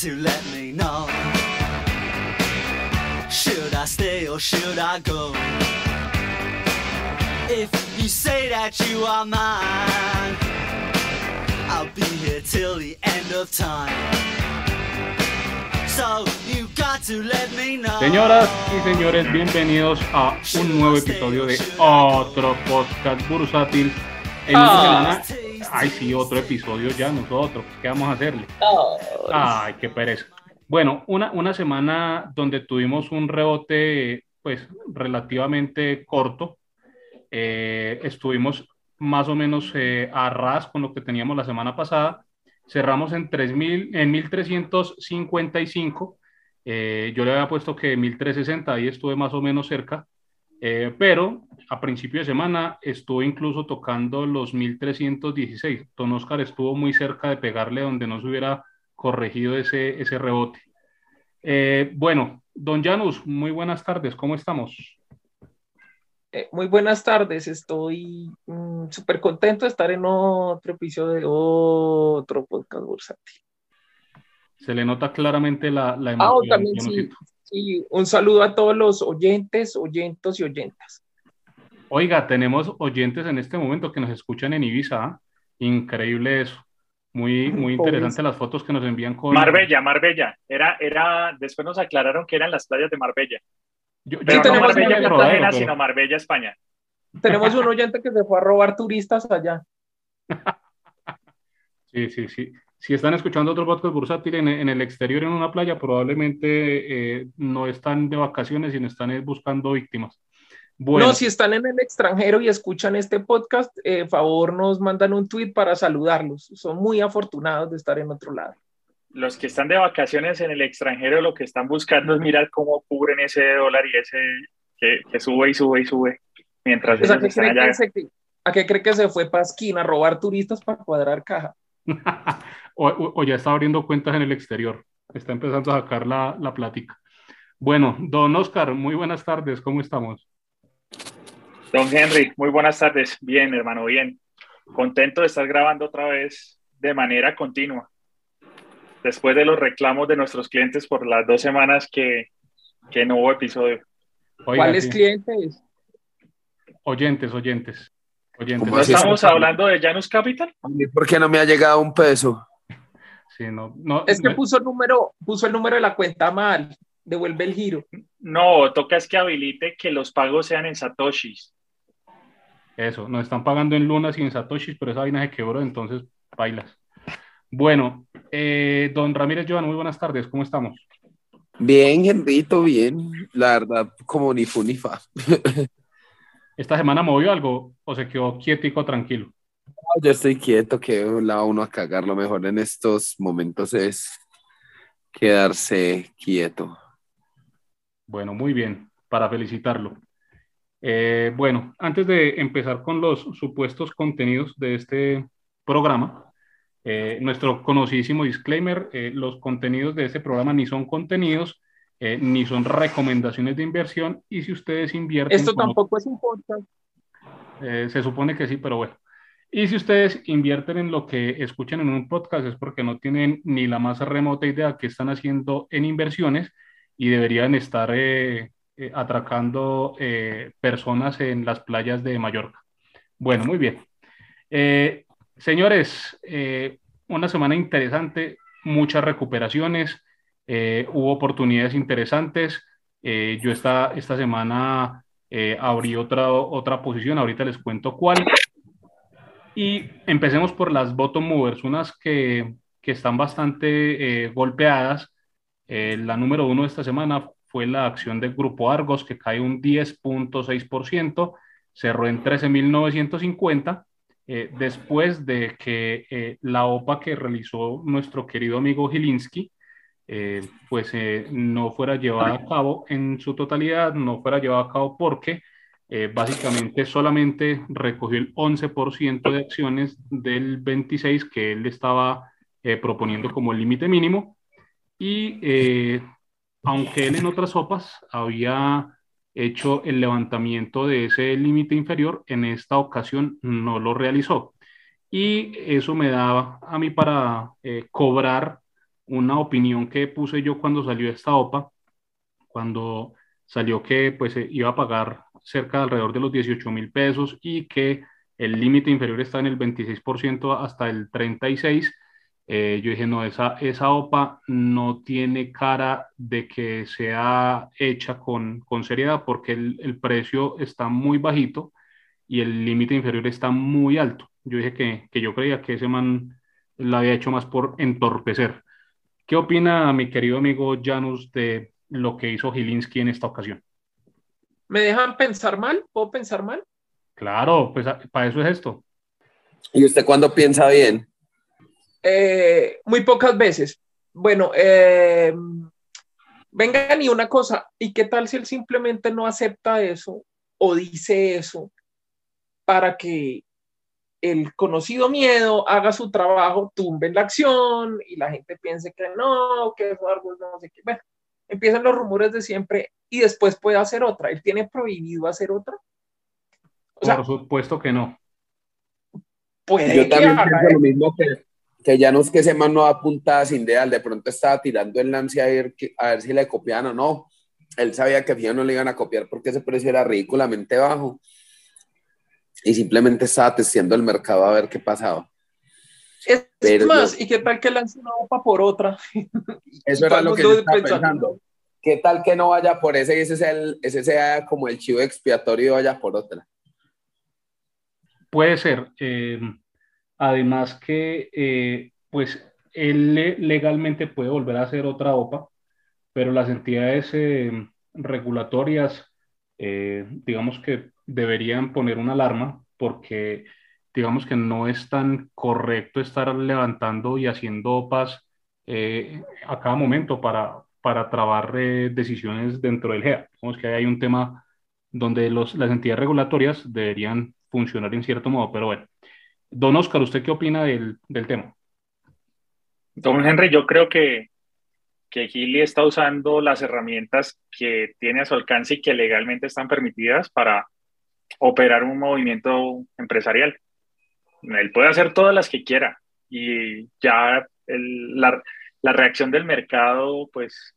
to let me know. Should I stay or should I go? If you say that you are mine, I'll be here till the end of time. So you got to let me know. Señoras y señores, bienvenidos a un nuevo episodio de otro podcast bursátil. En semana, ay sí, otro episodio ya nosotros, ¿qué vamos a hacerle? Ay, qué pereza. Bueno, una, una semana donde tuvimos un rebote pues relativamente corto. Eh, estuvimos más o menos eh, a ras con lo que teníamos la semana pasada. Cerramos en, 3000, en 1355. Eh, yo le había puesto que 1360, ahí estuve más o menos cerca. Eh, pero a principio de semana estuve incluso tocando los 1316. Don Oscar estuvo muy cerca de pegarle donde no se hubiera corregido ese, ese rebote. Eh, bueno, don Janus, muy buenas tardes, ¿cómo estamos? Eh, muy buenas tardes, estoy mm, súper contento de estar en otro episodio de otro podcast bursátil. Se le nota claramente la, la Ah, emoción. también yo no sí, sí, un saludo a todos los oyentes, oyentos y oyentas. Oiga, tenemos oyentes en este momento que nos escuchan en Ibiza. Increíble eso. Muy, muy interesante las fotos que nos envían con. Marbella, Marbella. Era, era, después nos aclararon que eran las playas de Marbella. Yo, yo Pero no tenemos Marbella una Cartagena, sino Marbella, España. Tenemos un oyente que se fue a robar turistas allá. Sí, sí, sí. Si están escuchando otro podcast bursátil en, en el exterior, en una playa, probablemente eh, no están de vacaciones, sino están eh, buscando víctimas. Bueno, No, si están en el extranjero y escuchan este podcast, eh, favor nos mandan un tweet para saludarlos. Son muy afortunados de estar en otro lado. Los que están de vacaciones en el extranjero lo que están buscando es mirar cómo cubren ese dólar y ese que, que sube y sube y sube mientras Pues, ¿a, ellos qué están cree allá. que se, ¿A qué cree que se fue Pasquín a robar turistas para cuadrar caja? o, ya está abriendo cuentas en el exterior. Está empezando a sacar la, la plática. Bueno, don Oscar, muy buenas tardes, ¿cómo estamos? Don Henry, muy buenas tardes. Bien, hermano, bien. Contento de estar grabando otra vez de manera continua. Después de los reclamos de nuestros clientes por las dos semanas que, que no hubo episodio. Oiga, ¿Cuáles sí. clientes? Oyentes, oyentes. oyentes. ¿Cómo ¿No estamos hablando de Janus Capital? ¿Por qué no me ha llegado un peso? Sí, no, no, Es que no- puso el número, puso el número de la cuenta mal. Devuelve el giro. No, toca es que habilite que los pagos sean en Satoshis. Eso, nos están pagando en lunas y en satoshis, pero esa vaina se quebró, entonces bailas. Bueno, eh, don Ramírez Joan, muy buenas tardes, ¿cómo estamos? Bien, Henrito, bien. La verdad, como ni fu ni fa. ¿Esta semana movió algo o se quedó quietico, tranquilo? Yo estoy quieto, que la uno a cagar. Lo mejor en estos momentos es quedarse quieto. Bueno, muy bien, para felicitarlo. Eh, bueno, antes de empezar con los supuestos contenidos de este programa, eh, nuestro conocidísimo disclaimer, eh, los contenidos de este programa ni son contenidos, eh, ni son recomendaciones de inversión, y si ustedes invierten... Esto tampoco es un podcast. Eh, se supone que sí, pero bueno. Y si ustedes invierten en lo que escuchan en un podcast es porque no tienen ni la más remota idea que están haciendo en inversiones y deberían estar eh, eh, atracando eh, personas en las playas de Mallorca. Bueno, muy bien. Señores, una semana interesante, muchas recuperaciones, hubo oportunidades interesantes. Yo esta, esta semana abrí otra, otra posición, ahorita les cuento cuál. Y empecemos por las bottom movers, unas que, que están bastante eh, golpeadas. Eh, la número uno de esta semana fue la acción del Grupo Argos, que cae un 10.6%, cerró en 13.950, eh, después de que eh, la OPA que realizó nuestro querido amigo Gilinski, eh, pues eh, no fuera llevada a cabo en su totalidad, no fuera llevada a cabo porque eh, básicamente solamente recogió el 11% de acciones del 26 que él estaba eh, proponiendo como límite mínimo y eh, aunque él en otras sopas había hecho el levantamiento de ese límite inferior, en esta ocasión no lo realizó. Y eso me daba a mí para eh, cobrar una opinión que puse yo cuando salió esta OPA, cuando salió que pues iba a pagar cerca de alrededor de los 18 mil pesos y que el límite inferior está en el 26% hasta el 36%. Eh, yo dije, no, esa, esa OPA no tiene cara de que sea hecha con, con seriedad porque el, el, precio está muy bajito y el límite inferior está muy alto. Yo dije que, que yo creía que ese man la había hecho más por entorpecer. ¿Qué opina mi querido amigo Janus de lo que hizo Gilinski en esta ocasión? ¿Me dejan pensar mal? ¿Puedo pensar mal? Claro, pues para eso es esto. ¿Y usted cuándo piensa bien? Eh, muy pocas veces. Bueno, eh, vengan y una cosa, ¿y qué tal si él simplemente no acepta eso o dice eso para que el conocido miedo haga su trabajo, tumbe la acción y la gente piense que no, que es algo no sé qué. Bueno, empiezan los rumores de siempre y después puede hacer otra. ¿Él tiene prohibido hacer otra? O sea, Por supuesto que no. Puede Yo también pienso lo mismo que, que ya no es que ese man no apuntaba sin ideal, de pronto estaba tirando el lance a ver, a ver si le copiaban o no. Él sabía que a no le iban a copiar porque ese precio era ridículamente bajo y simplemente estaba testeando el mercado a ver qué pasaba. Es más, ¿y qué tal que lance una OPA por otra? Eso era lo que yo estaba pensando. ¿Qué tal que no vaya por ese y ese, sea, el, ese sea como el chivo expiatorio y vaya por otra? Puede ser. Eh, además que, eh, pues, él legalmente puede volver a hacer otra OPA, pero las entidades eh, regulatorias, digamos que deberían poner una alarma porque digamos que no es tan correcto estar levantando y haciendo OPAs eh, a cada momento para, para trabar eh, decisiones dentro del GEA. Digamos que hay un tema donde los, las entidades regulatorias deberían funcionar en cierto modo, pero bueno. Don Oscar, ¿usted qué opina del, del tema? Don Henry, yo creo que, que Gili está usando las herramientas que tiene a su alcance y que legalmente están permitidas para operar un movimiento empresarial. Él puede hacer todas las que quiera y ya la, la, reacción del mercado, pues,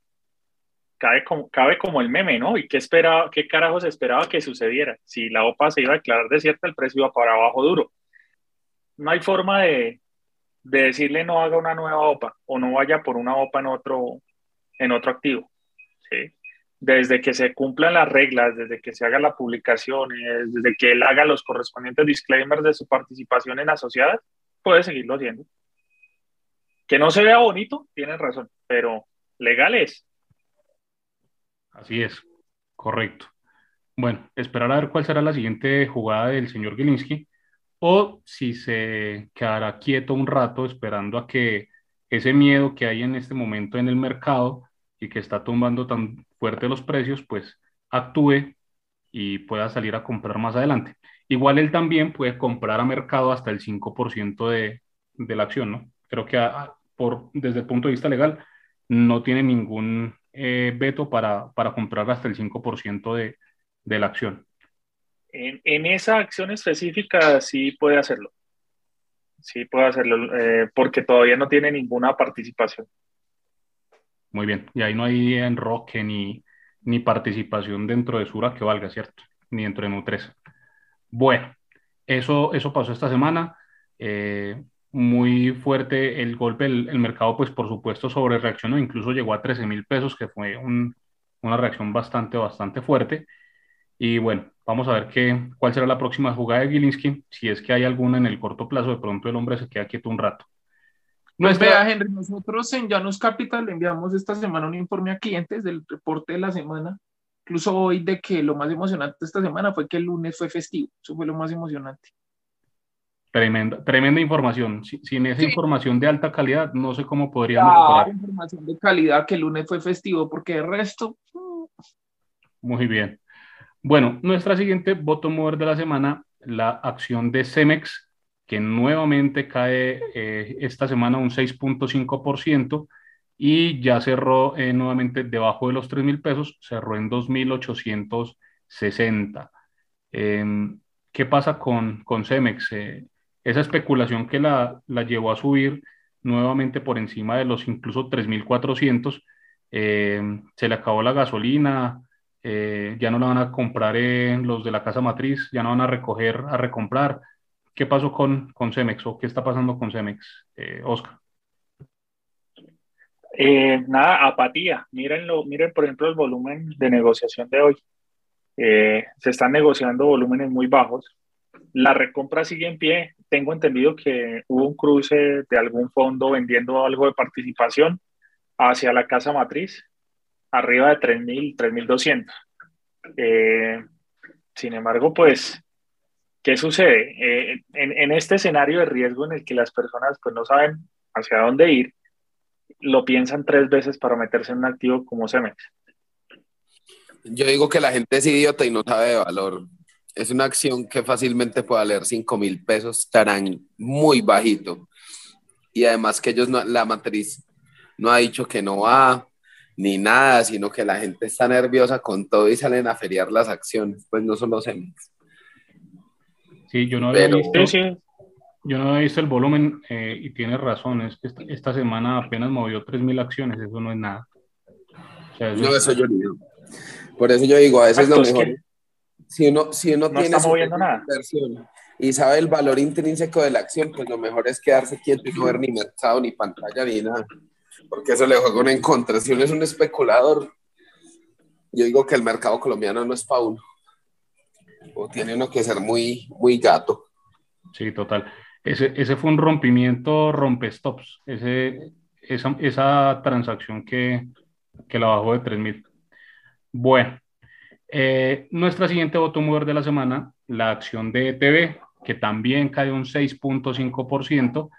cabe como, cabe como el meme, ¿no? ¿Y qué, esperaba, qué carajos esperaba que sucediera? Si la OPA se iba a declarar desierta, el precio iba para abajo duro. No hay forma de, de decirle no haga una nueva OPA o no vaya por una OPA en otro, en otro activo. ¿sí? Desde que se cumplan las reglas, desde que se haga la publicación, desde que él haga los correspondientes disclaimers de su participación en asociadas, puede seguirlo haciendo. Que no se vea bonito, tienen razón, pero legal es. Así es, correcto. Bueno, esperar a ver cuál será la siguiente jugada del señor Gilinski o si se quedará quieto un rato esperando a que ese miedo que hay en este momento en el mercado y que está tumbando tan fuerte los precios, pues actúe y pueda salir a comprar más adelante. Igual él también puede comprar a mercado hasta el 5% de, de, la acción, ¿no? Creo que por, desde el punto de vista legal no tiene ningún eh, veto para, para, comprar hasta el 5% de, de, la acción. En, esa acción específica sí puede hacerlo. Sí puede hacerlo eh, porque todavía no tiene ninguna participación. Muy bien. Y ahí no hay enroque ni, ni participación dentro de Sura que valga, ¿cierto? Ni dentro de Nutresa. Bueno, eso, eso pasó esta semana. Eh, muy fuerte el golpe, el, mercado pues por supuesto sobre reaccionó, incluso llegó a 13 mil pesos, que fue un, una reacción bastante, bastante fuerte. Y bueno, vamos a ver qué, cuál será la próxima jugada de Gilinski, si es que hay alguna en el corto plazo, de pronto el hombre se queda quieto un rato. Pues vea, Henry, nosotros en Janus Capital le enviamos esta semana un informe a clientes del reporte de la semana. Incluso hoy de que lo más emocionante esta semana fue que el lunes fue festivo. Eso fue lo más emocionante. Tremenda, tremenda información. Sin esa información de alta calidad, no sé cómo podríamos mejorar. información de calidad que el lunes fue festivo, porque el resto. Mm. Muy bien. Bueno, nuestra siguiente voto mover de la semana, la acción de Cemex que nuevamente cae eh, esta semana un 6.5% y ya cerró eh, nuevamente debajo de los 3 mil pesos, cerró en 2.860. Em, ¿Qué pasa con, con Cemex? Eh, esa especulación que la, la, llevó a subir nuevamente por encima de los incluso 3.400. Eh, se le acabó la gasolina, eh, ya no la van a comprar los de la casa matriz, ya no van a recoger, a recomprar. ¿Qué pasó con, con Cemex o qué está pasando con Cemex, eh, Oscar? Eh, nada, apatía. Mírenlo, miren, por ejemplo, el volumen de negociación de hoy. se están negociando volúmenes muy bajos. La recompra sigue en pie. Tengo entendido que hubo un cruce de algún fondo vendiendo algo de participación hacia la casa matriz arriba de 3.000, 3.200. Eh, sin embargo, pues, ¿qué sucede? Eh, en, este escenario de riesgo en el que las personas pues, no saben hacia dónde ir, lo piensan tres veces para meterse en un activo como Cemex. Yo digo que la gente es idiota y no sabe de valor. Es una acción que fácilmente puede valer 5 mil pesos, estarán muy bajito. Y además que ellos, no, la matriz no ha dicho que no va, ni nada, sino que la gente está nerviosa con todo y salen a feriar las acciones, pues no solo Cemex. Sí, yo no había visto, yo no había visto el volumen eh, y tienes razón, es que esta, semana apenas movió 3.000 acciones, eso no es nada. no, eso yo digo. Por eso yo digo, a veces lo mejor. Si uno, si uno tiene inversión y sabe el valor intrínseco de la acción, pues lo mejor es quedarse quieto y no ver ni mercado, ni pantalla, ni nada porque eso le juega una en contra. Si uno es un especulador, yo digo que el mercado colombiano no es para uno. O tiene uno que ser muy, muy gato. Sí, total. Ese, ese fue un rompimiento rompestops, ese, esa, esa transacción que, que la bajó de 3.000. Bueno, eh, nuestra siguiente voto mover de la semana, la acción de ETV, que también cae un 6.5%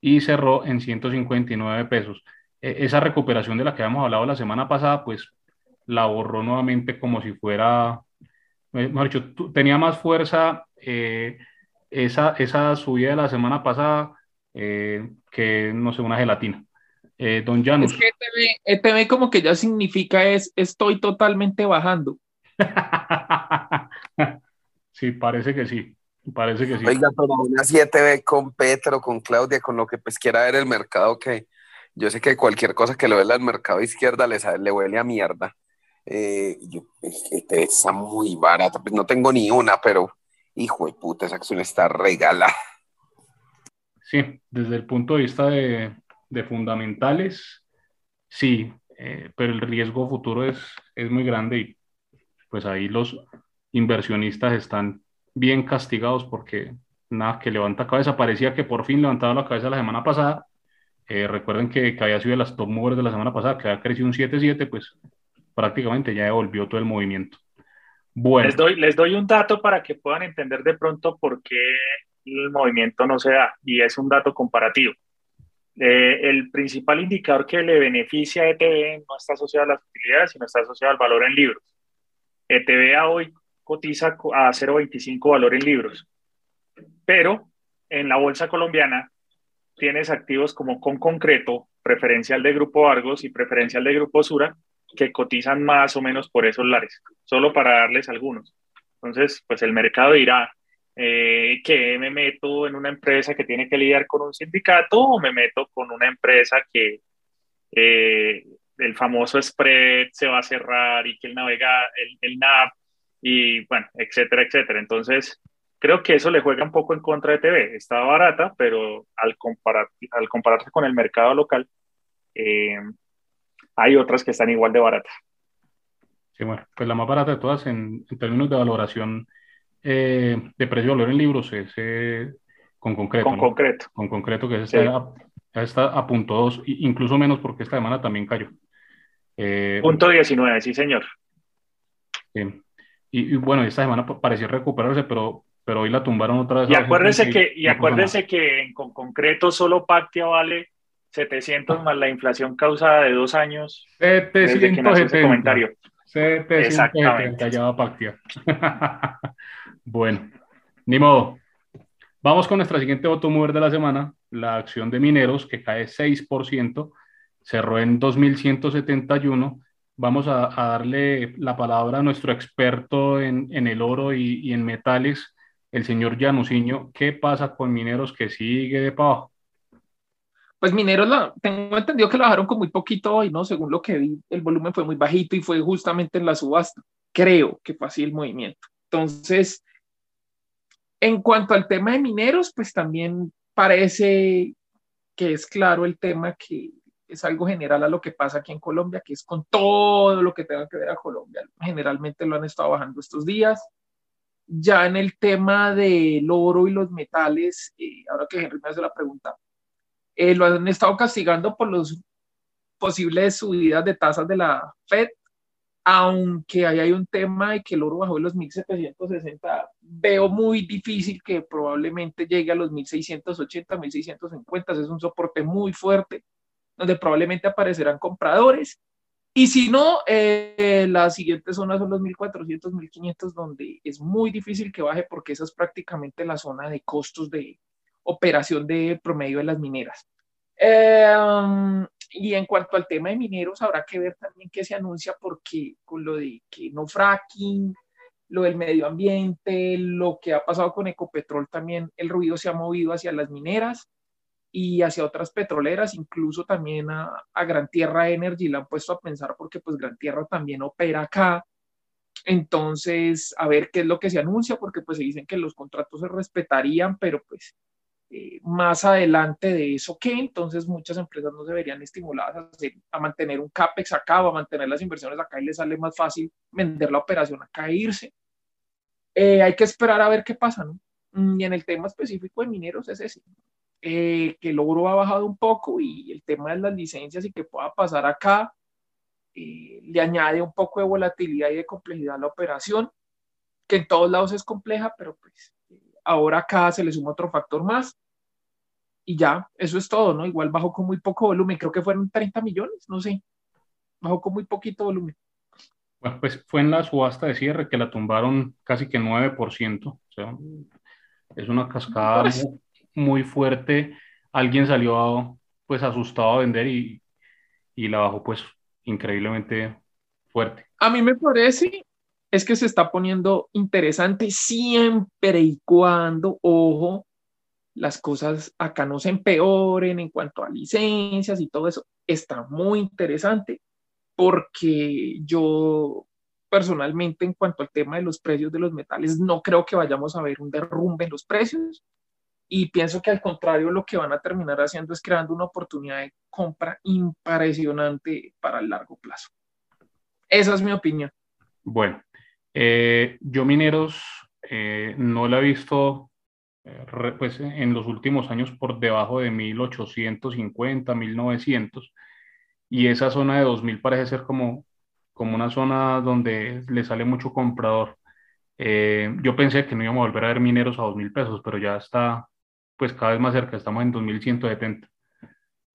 y cerró en 159 pesos. E-, esa recuperación de la que habíamos hablado la semana pasada, pues la borró nuevamente como si fuera, mejor dicho, tenía más fuerza eh, esa, esa subida de la semana pasada eh, que, no sé, una gelatina. don Janus. Es que ETV, como que ya significa es estoy totalmente bajando. sí, parece que sí. Parece que sí. Oiga, pero una 7B con Petro, con Claudia, con lo que pues quiera ver el mercado que yo sé que cualquier cosa que lo vea al mercado izquierda le, le huele a mierda. Eh, yo, este está muy barata, pues no tengo ni una, pero hijo de puta, esa acción está regala. Sí, desde el punto de vista de, de fundamentales, sí, eh, pero el riesgo futuro es, es muy grande y pues ahí los inversionistas están bien castigados porque nada, que levanta cabeza, parecía que por fin levantaba la cabeza la semana pasada eh, recuerden que, que, había sido de las top movers de la semana pasada, que había crecido un 7-7, pues prácticamente ya devolvió todo el movimiento. Bueno. Les doy, les doy un dato para que puedan entender de pronto por qué el movimiento no se da, y es un dato comparativo. Eh, el principal indicador que le beneficia a ETV no está asociado a las utilidades, sino está asociado al valor en libros. ETV hoy cotiza a 0.25 valor en libros, pero en la bolsa colombiana tienes activos como con concreto, preferencial de Grupo Argos y preferencial de Grupo Sura, que cotizan más o menos por esos lares, solo para darles algunos. Entonces, pues el mercado dirá, eh, que me meto en una empresa que tiene que lidiar con un sindicato o me meto con una empresa que eh, el famoso spread se va a cerrar y que el navega, el, el NAP y bueno, etcétera, etcétera. Entonces, Creo que eso le juega un poco en contra de TV. Estaba barata, pero al, comparar, al compararse con el mercado local, eh, hay otras que están igual de baratas. Sí, bueno, pues la más barata de todas en, términos de valoración eh, de precio valor en libros es eh, con concreto. Con concreto. Con concreto, que está, a, está a punto 2, incluso menos porque esta semana también cayó. punto 19, sí, señor. Y, y, bueno, esta semana pareció recuperarse, pero pero hoy la tumbaron otra vez. Y acuérdese que, y acuérdese que en con concreto solo Pactia vale 700 más la inflación causada de dos años 770. desde que comentario. 770, ya va Pactia. bueno, ni modo. Vamos con nuestra siguiente voto mover de la semana, la acción de mineros que cae 6%, cerró en 2171. Vamos a, a darle la palabra a nuestro experto en, en el oro y, y en metales, el señor Llanusiño, ¿qué pasa con mineros que sigue de pago? Pues Mineros, tengo entendido que lo bajaron con muy poquito hoy, ¿no? Según lo que vi, el volumen fue muy bajito y fue justamente en la subasta. Creo que fue así el movimiento. Entonces, en cuanto al tema de mineros, pues también parece que es claro el tema que es algo general a lo que pasa aquí en Colombia, que es con todo lo que tenga que ver a Colombia. Generalmente lo han estado bajando estos días. Ya en el tema del oro y los metales, eh, ahora que Henry me hace la pregunta, eh, lo han estado castigando por los posibles subidas de tasas de la Fed, aunque ahí hay un tema de que el oro bajó de los 1760, veo muy difícil que probablemente llegue a los 1680, 1650, es un soporte muy fuerte donde probablemente aparecerán compradores. Y si no, eh, las siguientes zonas son los 1400, 1500, donde es muy difícil que baje porque esa es prácticamente la zona de costos de operación de promedio de las mineras. Em, y en cuanto al tema de mineros, habrá que ver también qué se anuncia porque con lo de que no fracking, lo del medio ambiente, lo que ha pasado con Ecopetrol también, el ruido se ha movido hacia las mineras y hacia otras petroleras, incluso también a, a, Gran Tierra Energy la han puesto a pensar porque pues Gran Tierra también opera acá. Entonces, a ver qué es lo que se anuncia, porque pues se dicen que los contratos se respetarían, pero pues eh, más adelante de eso que entonces muchas empresas no se verían estimuladas a, a, mantener un CAPEX acá o a mantener las inversiones acá y les sale más fácil vender la operación acá e irse. Eh, hay que esperar a ver qué pasa, ¿no? Mm, y en el tema específico de mineros es ese. Eh, que el oro ha bajado un poco y el tema de las licencias y que pueda pasar acá eh, le añade un poco de volatilidad y de complejidad a la operación, que en todos lados es compleja, pero pues ahora acá se le suma otro factor más y ya, eso es todo, ¿no? Igual bajó con muy poco volumen, creo que fueron 30 millones, no sé, bajó con muy poquito volumen. Bueno, pues fue en la subasta de cierre que la tumbaron casi que 9%, o sea, es una cascada muy fuerte, alguien salió pues asustado a vender y, y la bajó pues increíblemente fuerte. A mí me parece es que se está poniendo interesante siempre y cuando, ojo, las cosas acá no se empeoren en cuanto a licencias y todo eso. Está muy interesante porque yo personalmente en cuanto al tema de los precios de los metales no creo que vayamos a ver un derrumbe en los precios y pienso que al contrario lo que van a terminar haciendo es creando una oportunidad de compra impresionante para el largo plazo. Esa es mi opinión. Bueno, eh, yo mineros eh, no la he visto eh, pues, en los últimos años por debajo de 1850, 1900 y esa zona de 2000 parece ser como, como una zona donde le sale mucho comprador. yo pensé que no íbamos a volver a ver mineros a 2.000 pesos, pero ya está pues cada vez más cerca, estamos en 2170.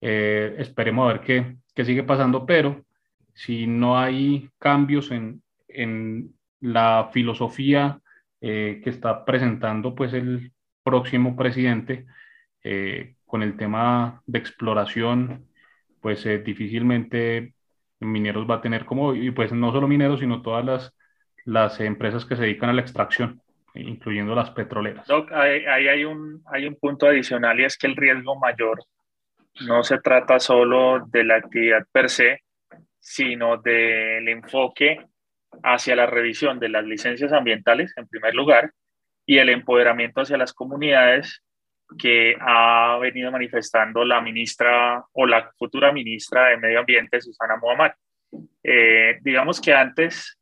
Eh, esperemos a ver qué, qué, sigue pasando, pero si no hay cambios en, en la filosofía eh, que está presentando pues el próximo presidente eh, con el tema de exploración, pues difícilmente Mineros va a tener como, y pues no solo Mineros, sino todas las, las empresas que se dedican a la extracción incluyendo las petroleras. Doc, ahí, hay, un, hay un punto adicional y es que el riesgo mayor no se trata solo de la actividad per se, sino del enfoque hacia la revisión de las licencias ambientales, en primer lugar, y el empoderamiento hacia las comunidades que ha venido manifestando la ministra o la futura ministra de Medio Ambiente, Susana Muhammad. Eh, digamos que antes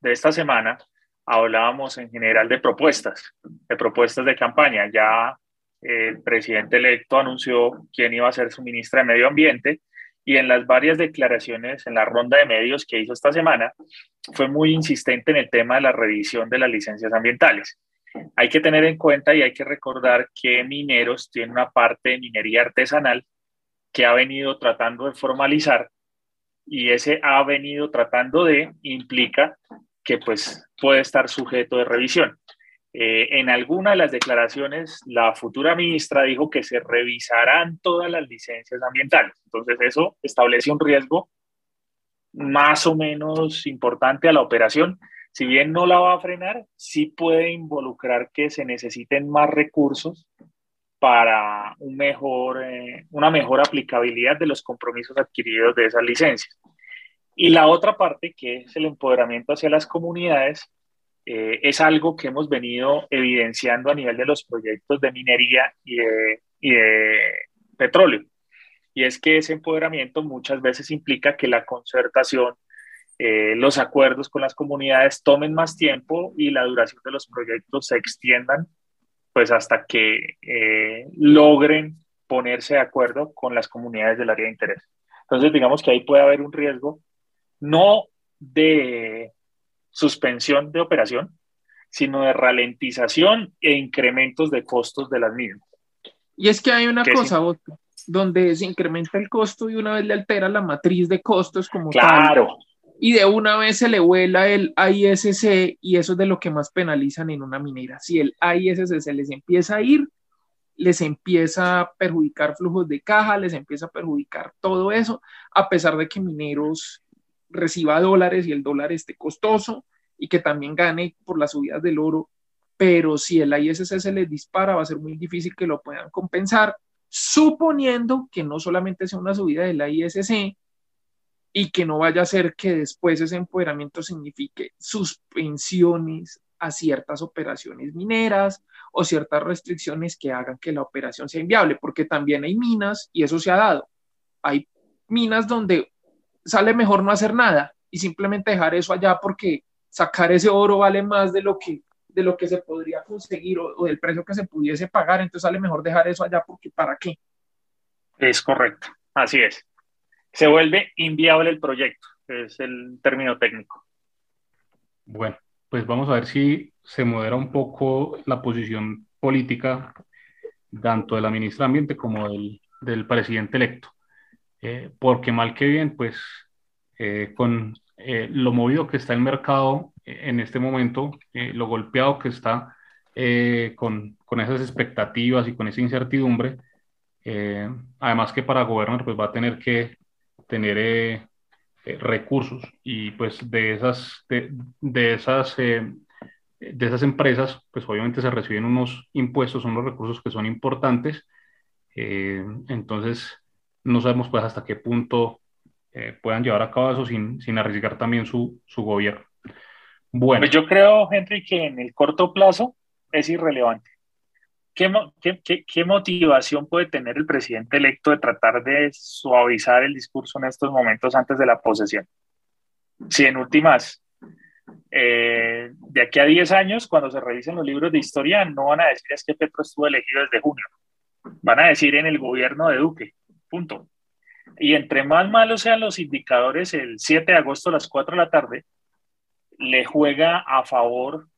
de esta semana, hablábamos en general de propuestas, de propuestas de campaña. Ya el presidente electo anunció quién iba a ser su ministra de Medio Ambiente y en las varias declaraciones, en la ronda de medios que hizo esta semana, fue muy insistente en el tema de la revisión de las licencias ambientales. Hay que tener en cuenta y hay que recordar que Mineros tiene una parte de minería artesanal que ha venido tratando de formalizar y ese ha venido tratando de implica que pues puede estar sujeto de revisión. Eh, en alguna de las declaraciones, la futura ministra dijo que se revisarán todas las licencias ambientales. Entonces, eso establece un riesgo más o menos importante a la operación. Si bien no la va a frenar, sí puede involucrar que se necesiten más recursos para eh, una mejor aplicabilidad de los compromisos adquiridos de esas licencias. Y la otra parte, que es el empoderamiento hacia las comunidades, eh, es algo que hemos venido evidenciando a nivel de los proyectos de minería y de, petróleo. Y es que ese empoderamiento muchas veces implica que la concertación, eh, los acuerdos con las comunidades tomen más tiempo y la duración de los proyectos se extiendan pues hasta que eh, logren ponerse de acuerdo con las comunidades del área de interés. Entonces, digamos que ahí puede haber un riesgo no de suspensión de operación, sino de ralentización e incrementos de costos de las mismas. Y es que hay una cosa, donde se incrementa el costo y una vez le altera la matriz de costos como claro. y de una vez se le vuela el AISC y eso es de lo que más penalizan en una minera. Si el AISC se les empieza a ir, les empieza a perjudicar flujos de caja, les empieza a perjudicar todo eso, a pesar de que mineros reciba dólares y el dólar esté costoso y que también gane por las subidas del oro, pero si el ISS se les dispara va a ser muy difícil que lo puedan compensar, suponiendo que no solamente sea una subida del ISC y que no vaya a ser que después ese empoderamiento signifique suspensiones a ciertas operaciones mineras o ciertas restricciones que hagan que la operación sea inviable, porque también hay minas, y eso se ha dado, hay minas donde sale mejor no hacer nada y simplemente dejar eso allá porque sacar ese oro vale más de lo que, de lo que se podría conseguir o, del precio que se pudiese pagar, entonces sale mejor dejar eso allá porque ¿para qué? Es correcto, así es. Se vuelve inviable el proyecto, es el término técnico. Bueno, pues vamos a ver si se modera un poco la posición política tanto de la ministra de Ambiente como del, del presidente electo. Eh, porque mal que bien, pues eh, con eh, lo movido que está el mercado en este momento, lo golpeado que está con, con, esas expectativas y con esa incertidumbre, además que para gobernar pues va a tener que tener recursos y pues de esas, de, de esas, de esas empresas pues obviamente se reciben unos impuestos, unos recursos que son importantes, entonces no sabemos pues hasta qué punto eh, puedan llevar a cabo eso sin, sin arriesgar también su, su gobierno. Bueno. Pues yo creo, Henry, que en el corto plazo es irrelevante. ¿Qué, qué, qué, motivación puede tener el presidente electo de tratar de suavizar el discurso en estos momentos antes de la posesión? Si en últimas, eh, de aquí a 10 años, cuando se revisen los libros de historia, no van a decir es que Petro estuvo elegido desde junio. Van a decir en el gobierno de Duque. Punto. Y entre más malos sean los indicadores, el 7 de agosto a las 4 de la tarde, le juega a favor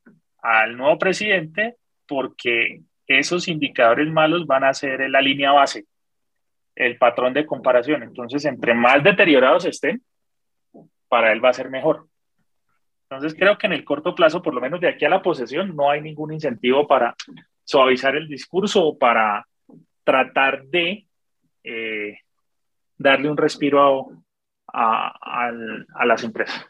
al nuevo presidente porque esos indicadores malos van a ser la línea base, el patrón de comparación. Entonces, entre más deteriorados estén, para él va a ser mejor. Entonces, creo que en el corto plazo, por lo menos de aquí a la posesión, no hay ningún incentivo para suavizar el discurso o para tratar de eh, darle un respiro a, las empresas.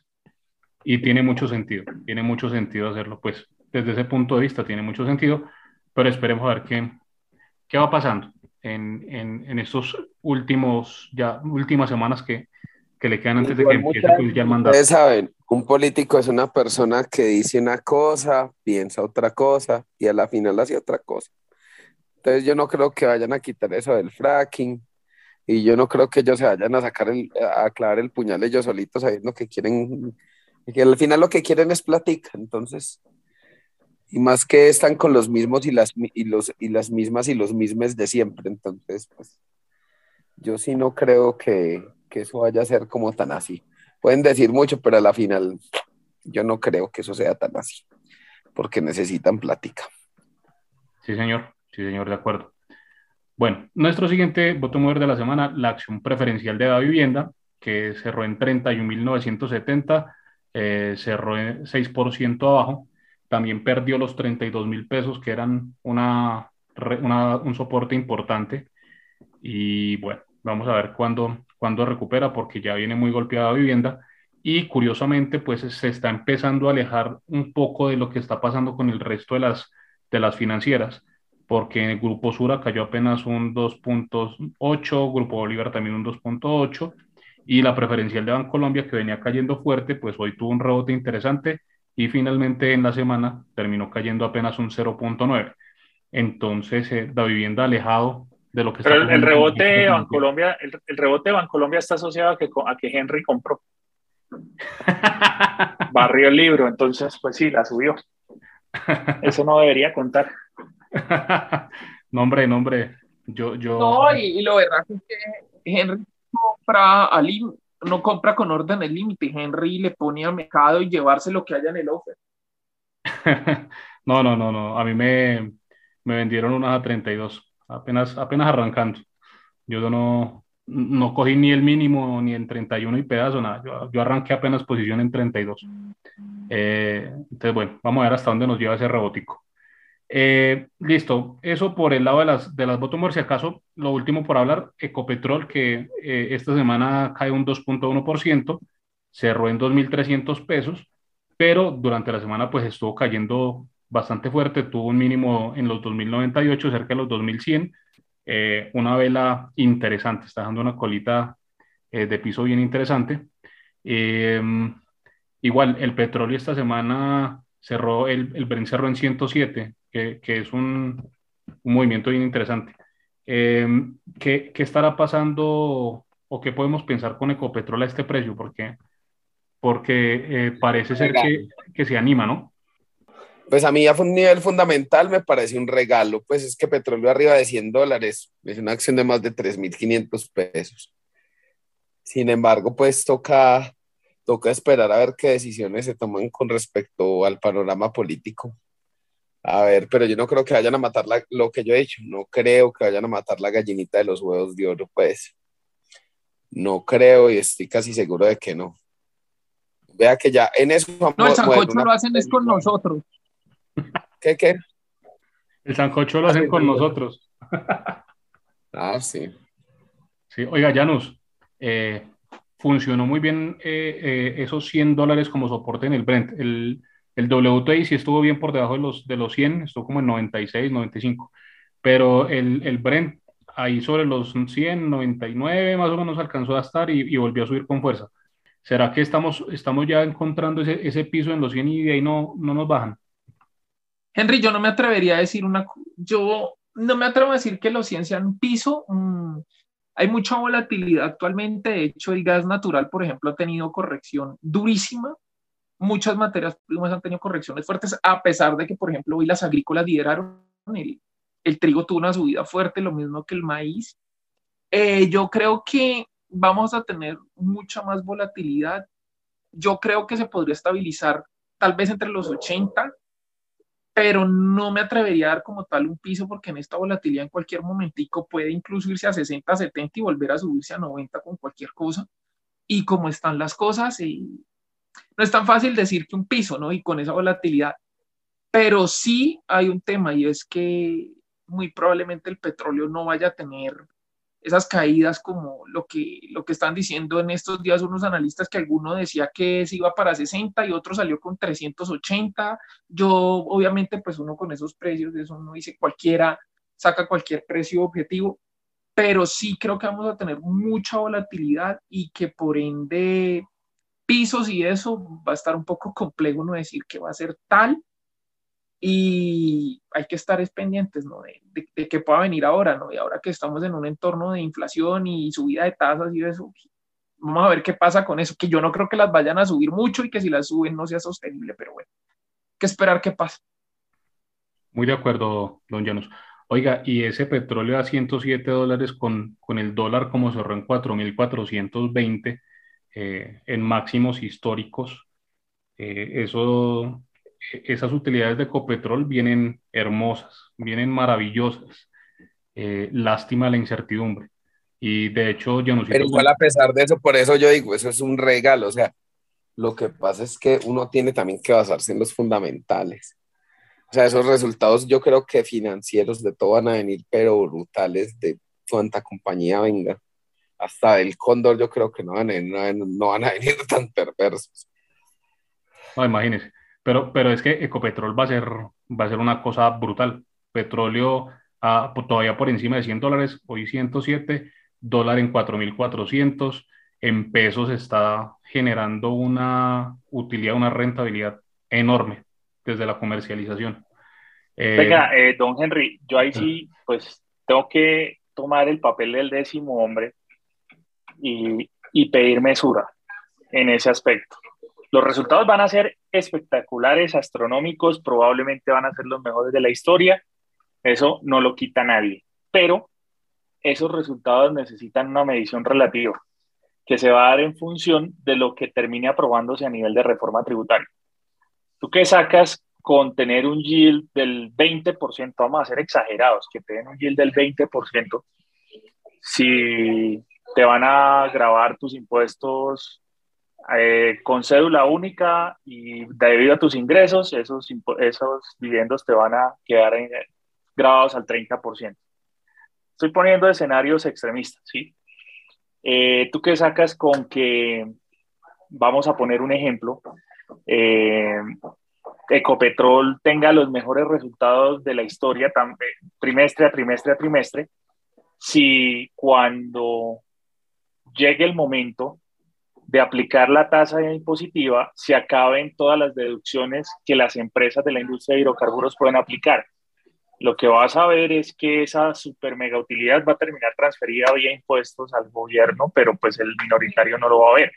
Y tiene mucho sentido, tiene mucho sentido hacerlo, pues desde ese punto de vista tiene mucho sentido, pero esperemos a ver qué, qué va pasando en, en, estos últimos, ya últimas semanas que, que le quedan antes de que empiece pues, el mandato. Ustedes saben, un político es una persona que dice una cosa, piensa otra cosa y a la final hace otra cosa. Entonces yo no creo que vayan a quitar eso del fracking y yo no creo que ellos se vayan a sacar el, a clavar el puñal ellos solitos sabiendo que quieren, que al final lo que quieren es platica, entonces, y más que están con los mismos y las, y los, y las mismas y los mismos de siempre, entonces, pues, yo sí no creo que, que eso vaya a ser como tan así. Pueden decir mucho, pero a la final yo no creo que eso sea tan así, porque necesitan plática. Sí, señor. Sí, señor, de acuerdo. Bueno, nuestro siguiente voto mover de la semana, la acción preferencial de la vivienda, que cerró en 31.970, eh, cerró en 6% abajo, también perdió los 32 mil pesos, que eran una, un soporte importante. Y bueno, vamos a ver cuándo, cuándo recupera, porque ya viene muy golpeada la vivienda. Y curiosamente, pues se está empezando a alejar un poco de lo que está pasando con el resto de las, de las financieras porque en el Grupo Sura cayó apenas un 2.8, Grupo Bolívar también un 2.8, y la preferencial de Bancolombia, que venía cayendo fuerte, pues hoy tuvo un rebote interesante y finalmente en la semana terminó cayendo apenas un 0.9. Entonces, eh, la vivienda alejado de lo que Pero el, rebote de Bancolombia, el, el, rebote de Bancolombia está asociado a que, a que Henry compró. Barrió el libro, entonces, pues sí, la subió. Eso no debería contar. nombre, nombre. Yo, yo... No, y, lo verdad es que Henry compra al no compra con orden el límite. Henry le pone a mercado y llevarse lo que haya en el offer. no, no, no, no. A mí me, me vendieron unas a 32, apenas, apenas arrancando. Yo no, no cogí ni el mínimo ni en 31 y pedazo, nada. Yo, yo arranqué apenas posición en 32. Eh, entonces, bueno, vamos a ver hasta dónde nos lleva ese rebotico. Eh, listo, eso por el lado de las, de las bottom si acaso, lo último por hablar, Ecopetrol, que eh, esta semana cae un 2.1%, cerró en 2.300 pesos, pero durante la semana pues estuvo cayendo bastante fuerte, tuvo un mínimo en los 2.098, cerca de los 2.100, eh, una vela interesante, está dando una colita de piso bien interesante. igual, el petróleo esta semana cerró, el, el Brent cerró en 107, que, es un, movimiento bien interesante. Em, ¿qué, ¿qué, estará pasando o qué podemos pensar con Ecopetrol a este precio? Porque, porque eh, parece ser que, que, se anima, ¿no? Pues a mí a un nivel fundamental me parece un regalo, pues es que petróleo arriba de 100 dólares es una acción de más de 3.500 pesos. Sin embargo, pues toca, toca esperar a ver qué decisiones se toman con respecto al panorama político. A ver, pero yo no creo que vayan a matar la, lo que yo he hecho. No creo que vayan a matar la gallinita de los huevos de oro, pues. No creo y estoy casi seguro de que no. Vea que ya en eso. No, el sancocho lo hacen es con nosotros. ¿Qué, qué? El sancocho lo hacen con nosotros. ah, sí. Sí, oiga, Janus, eh, funcionó muy bien eh, eh, esos 100 dólares como soporte en el Brent. El, el WTI sí estuvo bien por debajo de los, de los 100, estuvo como en 96, 95. Pero el, el Brent ahí sobre los 100, 99 más o menos alcanzó a estar y, volvió a subir con fuerza. ¿Será que estamos, estamos ya encontrando ese, ese, piso en los 100 y ahí no, no nos bajan? Henry, yo no me atrevería a decir una... Yo no me atrevo a decir que los 100 sean piso. Mm, hay mucha volatilidad actualmente. De hecho, el gas natural, por ejemplo, ha tenido corrección durísima muchas materias primas han tenido correcciones fuertes, a pesar de que, por ejemplo, hoy las agrícolas lideraron, el, trigo tuvo una subida fuerte, lo mismo que el maíz. Eh, yo creo que vamos a tener mucha más volatilidad. Yo creo que se podría estabilizar tal vez entre los 80, pero no me atrevería a dar como tal un piso porque en esta volatilidad en cualquier momentico puede incluso irse a 60, 70 y volver a subirse a 90 con cualquier cosa. Y como están las cosas, y no es tan fácil decir que un piso, ¿no? Y con esa volatilidad. Pero sí hay un tema y es que muy probablemente el petróleo no vaya a tener esas caídas como lo que, lo que están diciendo en estos días unos analistas que alguno decía que se iba para 60 y otro salió con 380. Yo, obviamente, pues uno con esos precios, eso uno dice cualquiera, saca cualquier precio objetivo, pero sí creo que vamos a tener mucha volatilidad y que por ende pisos y eso, va a estar un poco complejo no decir que va a ser tal y hay que estar pendientes ¿no? de, de, que pueda venir ahora, ¿no? Y ahora que estamos en un entorno de inflación y subida de tasas y eso, vamos a ver qué pasa con eso, que yo no creo que las vayan a subir mucho y que si las suben no sea sostenible, pero bueno, hay que esperar qué pasa. Muy de acuerdo, don Llanos. Oiga, y ese petróleo a 107 dólares con, con el dólar como cerró en 4.420, eh, en máximos históricos. Eh, eso, esas utilidades de Copetrol vienen hermosas, vienen maravillosas. Eh, lástima la incertidumbre. Y de hecho, yo no sé. Pero igual a pesar de eso, por eso yo digo, eso es un regalo. O sea, lo que pasa es que uno tiene también que basarse en los fundamentales. O sea, esos resultados yo creo que financieros de todo van a venir, pero brutales de cuánta compañía venga hasta el cóndor yo creo que no van a, no, van a venir tan perversos. No, imagínese. Pero, pero es que Ecopetrol va a ser, va a ser una cosa brutal. petróleo pues, todavía por encima de 100 dólares, hoy 107, dólar en 4.400, en pesos está generando una utilidad, una rentabilidad enorme desde la comercialización. Eh, Venga, eh, don Henry, yo ahí sí, pues tengo que tomar el papel del décimo hombre y, y pedir mesura en ese aspecto. Los resultados van a ser espectaculares, astronómicos, probablemente van a ser los mejores de la historia, eso no lo quita nadie, pero esos resultados necesitan una medición relativa que se va a dar en función de lo que termine aprobándose a nivel de reforma tributaria. ¿Tú qué sacas con tener un yield del 20%? Vamos a ser exagerados, que te den un yield del 20%. Si te van a grabar tus impuestos eh, con cédula única y debido a tus ingresos, esos, esos dividendos te van a quedar en, grabados al 30%. Estoy poniendo escenarios extremistas, ¿sí? Eh, ¿Tú qué sacas con que, vamos a poner un ejemplo, eh, Ecopetrol tenga los mejores resultados de la historia eh, trimestre a trimestre a trimestre, si cuando llegue el momento de aplicar la tasa impositiva, se acaben todas las deducciones que las empresas de la industria de hidrocarburos pueden aplicar lo que vas a ver es que esa super mega utilidad va a terminar transferida vía impuestos al gobierno, pero pues el minoritario no lo va a ver.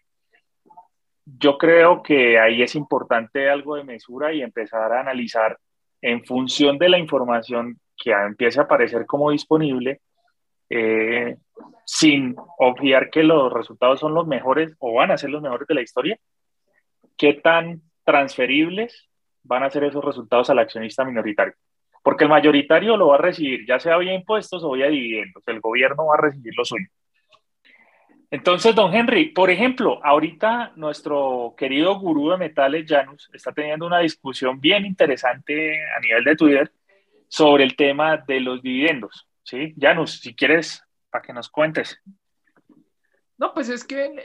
Yo creo que ahí es importante algo de mesura y empezar a analizar en función de la información que empiece a aparecer como disponible, eh, sin obviar que los resultados son los mejores o van a ser los mejores de la historia, qué tan transferibles van a ser esos resultados al accionista minoritario. Porque el mayoritario lo va a recibir, ya sea vía impuestos o vía dividendos. El gobierno va a recibir lo suyo. Entonces, don Henry, por ejemplo, ahorita nuestro querido gurú de metales, Janus, está teniendo una discusión bien interesante a nivel de Twitter sobre el tema de los dividendos. ¿Sí? Janus, si quieres, para que nos cuentes. No, pues es que,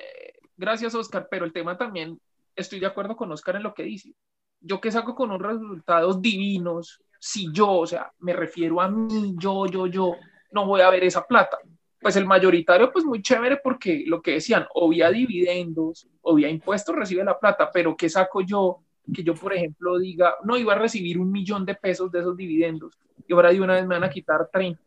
gracias Oscar, pero el tema también, estoy de acuerdo con Oscar en lo que dice. Yo que saco con unos resultados divinos, si yo, o sea, me refiero a mí, yo, yo, yo, no voy a ver esa plata. Pues el mayoritario, pues muy chévere porque lo que decían, o vía dividendos o vía impuestos recibe la plata, pero ¿qué saco yo? Que yo, por ejemplo, diga, no, iba a recibir un millón de pesos de esos dividendos y ahora de una vez me van a quitar 30,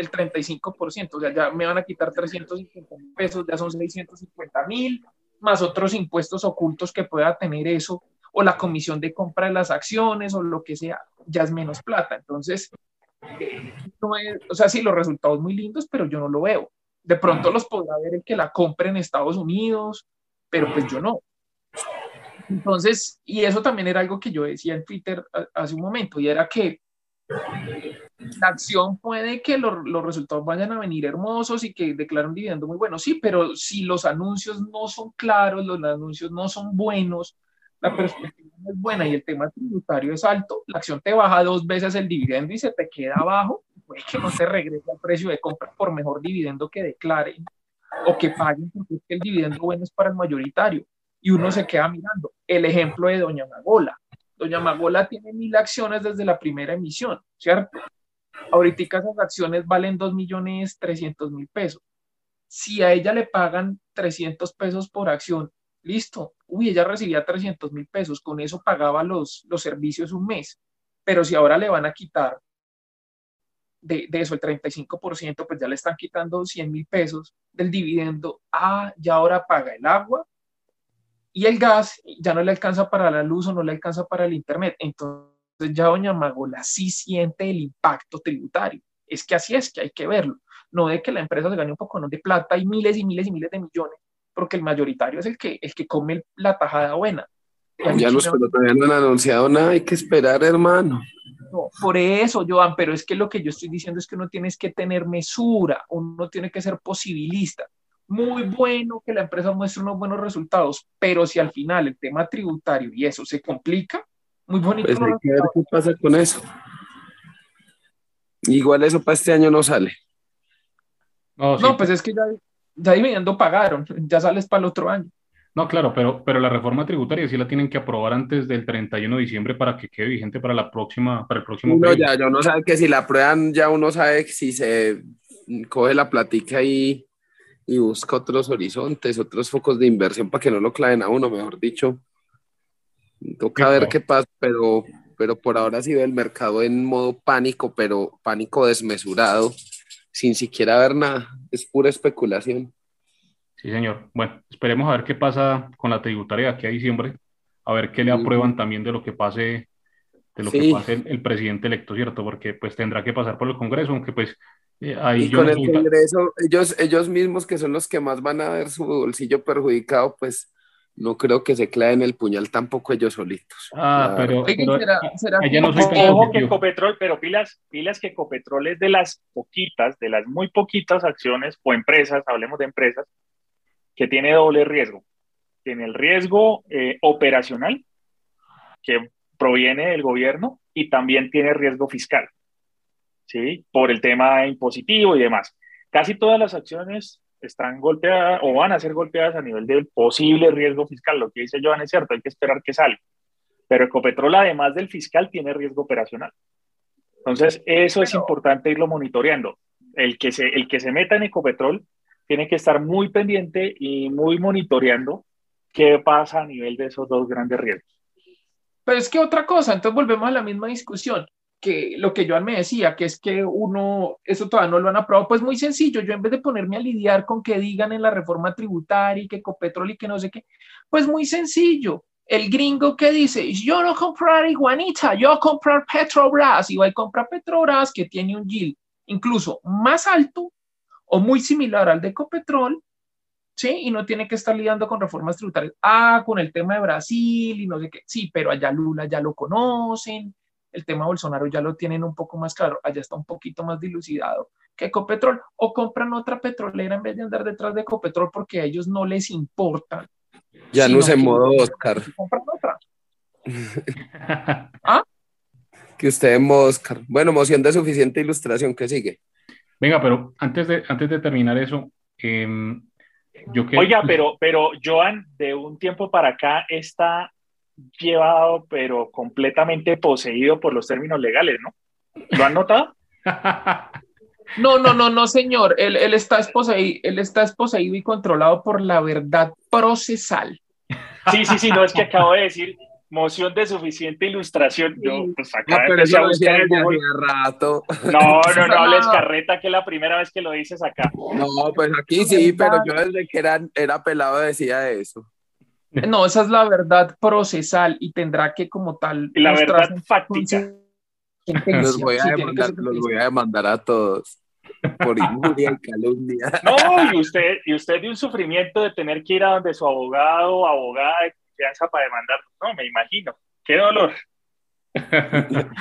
el 35%, o sea, ya me van a quitar 350 mil pesos, ya son 650 mil, más otros impuestos ocultos que pueda tener eso, o la comisión de compra de las acciones o lo que sea, ya es menos plata. Entonces, o sea, sí, los resultados muy lindos, pero yo no lo veo. De pronto los podrá ver el que la compre en Estados Unidos, pero pues yo no. Entonces, y eso también era algo que yo decía en Twitter hace un momento, y era que la acción puede que los, los resultados vayan a venir hermosos y que declaren un dividendo muy bueno, sí, pero si los anuncios no son claros, los anuncios no son buenos, la perspectiva no es buena y el tema tributario es alto, la acción te baja dos veces el dividendo y se te queda abajo, puede que no te regrese al precio de compra por mejor dividendo que declaren o que paguen, porque el dividendo bueno es para el mayoritario. Y uno se queda mirando. El ejemplo de Doña Magola. Doña Magola tiene mil acciones desde la primera emisión, ¿cierto? Ahorita esas acciones valen dos millones trescientos mil pesos. Si a ella le pagan 300 pesos por acción listo, uy, ella recibía 300 mil pesos, con eso pagaba los, los servicios un mes, pero si ahora le van a quitar de, de eso el 35%, pues ya le están quitando 100 mil pesos del dividendo, ah, ya ahora paga el agua y el gas, ya no le alcanza para la luz o no le alcanza para el internet, entonces ya doña Magola sí siente el impacto tributario, es que así es que hay que verlo, no de que la empresa se gane un poco de plata y miles y miles y miles de millones, porque el mayoritario es el que, el que come la tajada buena. Ya nos, pero todavía no han anunciado nada, hay que esperar, hermano. por eso, Joan, pero es que lo que yo estoy diciendo es que uno tienes que tener mesura, uno tiene que ser posibilista. Muy bueno que la empresa muestre unos buenos resultados, pero si al final el tema tributario y eso se complica, muy bonito. Pues hay que ver qué pasa con eso. Igual eso para este año no sale. No, no pues es que ya, ya dividiendo pagaron, ya sales para el otro año. No, claro, pero, pero la reforma tributaria sí la tienen que aprobar antes del 31 de diciembre para que quede vigente para la próxima, para el próximo No, ya, yo no sabe que si la aprueban, ya uno sabe si se coge la platica y, y busca otros horizontes, otros focos de inversión para que no lo claven a uno, mejor dicho. Toca ver qué pasa, pero, pero por ahora sí ve el mercado en modo pánico, pero pánico desmesurado, sin siquiera ver nada, es pura especulación. Sí, señor. Bueno, esperemos a ver qué pasa con la tributaria de aquí a diciembre, a ver qué le aprueban también de lo que pase, de lo que pase el, presidente electo, ¿cierto? Porque pues tendrá que pasar por el Congreso, aunque pues eh, ahí y con el Congreso, ellos, ellos mismos que son los que más van a ver su bolsillo perjudicado, pues no creo que se claven el puñal tampoco ellos solitos. Ah, pero, Ojo que Ecopetrol, pero pilas, pilas que Ecopetrol es de las poquitas, de las muy poquitas acciones o empresas, hablemos de empresas, que tiene doble riesgo. Tiene el riesgo eh, operacional, que proviene del gobierno, y también tiene riesgo fiscal, ¿sí? Por el tema impositivo y demás. Casi todas las acciones están golpeadas o van a ser golpeadas a nivel del posible riesgo fiscal. Lo que dice Joan es cierto, hay que esperar que salga. Pero Ecopetrol, además del fiscal, tiene riesgo operacional. Entonces, eso es importante irlo monitoreando. El que, se, el que se meta en Ecopetrol tiene que estar muy pendiente y muy monitoreando qué pasa a nivel de esos dos grandes riesgos. Pero es que otra cosa, entonces volvemos a la misma discusión, que lo que Joan me decía, que es que uno, eso todavía no lo han aprobado, pues muy sencillo, yo en vez de ponerme a lidiar con que digan en la reforma tributaria y que Copetrol y que no sé qué, pues muy sencillo, el gringo que dice, yo no comprar iguanita, yo comprar Petrobras, y voy a comprar Petrobras que tiene un yield incluso más alto o muy similar al de Ecopetrol, ¿sí? Y no tiene que estar lidiando con reformas tributarias. Ah, con el tema de Brasil y no sé qué. Sí, pero allá Lula ya lo conocen, el tema Bolsonaro ya lo tienen un poco más claro, allá está un poquito más dilucidado que Ecopetrol. O compran otra petrolera en vez de andar detrás de Ecopetrol porque a ellos no les importa. Ya no se modo Oscar. Compran otra. ¿Ah? Que usted Oscar. Bueno, moción de suficiente ilustración, ¿qué sigue? Venga, pero antes de, antes de terminar eso, em, yo que... Oiga, pero, pero Joan, de un tiempo para acá está llevado, pero completamente poseído por los términos legales, ¿no? ¿Lo han notado? No, no, no, no, señor. Él, él, está esposeído, él está esposeído y controlado por la verdad procesal. Sí, sí, sí, no es que acabo de decir moción de suficiente ilustración. Yo, pues acá no, empecé a buscar rato. No, no, no hables carreta, que es la primera vez que lo dices acá. No, pues aquí sí, pero yo desde que era, era pelado decía eso. No, esa es la verdad procesal y tendrá que como tal... Y la verdad fáctica. Los voy, a demandar, los voy a demandar a todos por injuria y calumnia. No, y usted, y usted de un sufrimiento de tener que ir a donde su abogado, abogada, para demandar. No, me imagino. Qué dolor.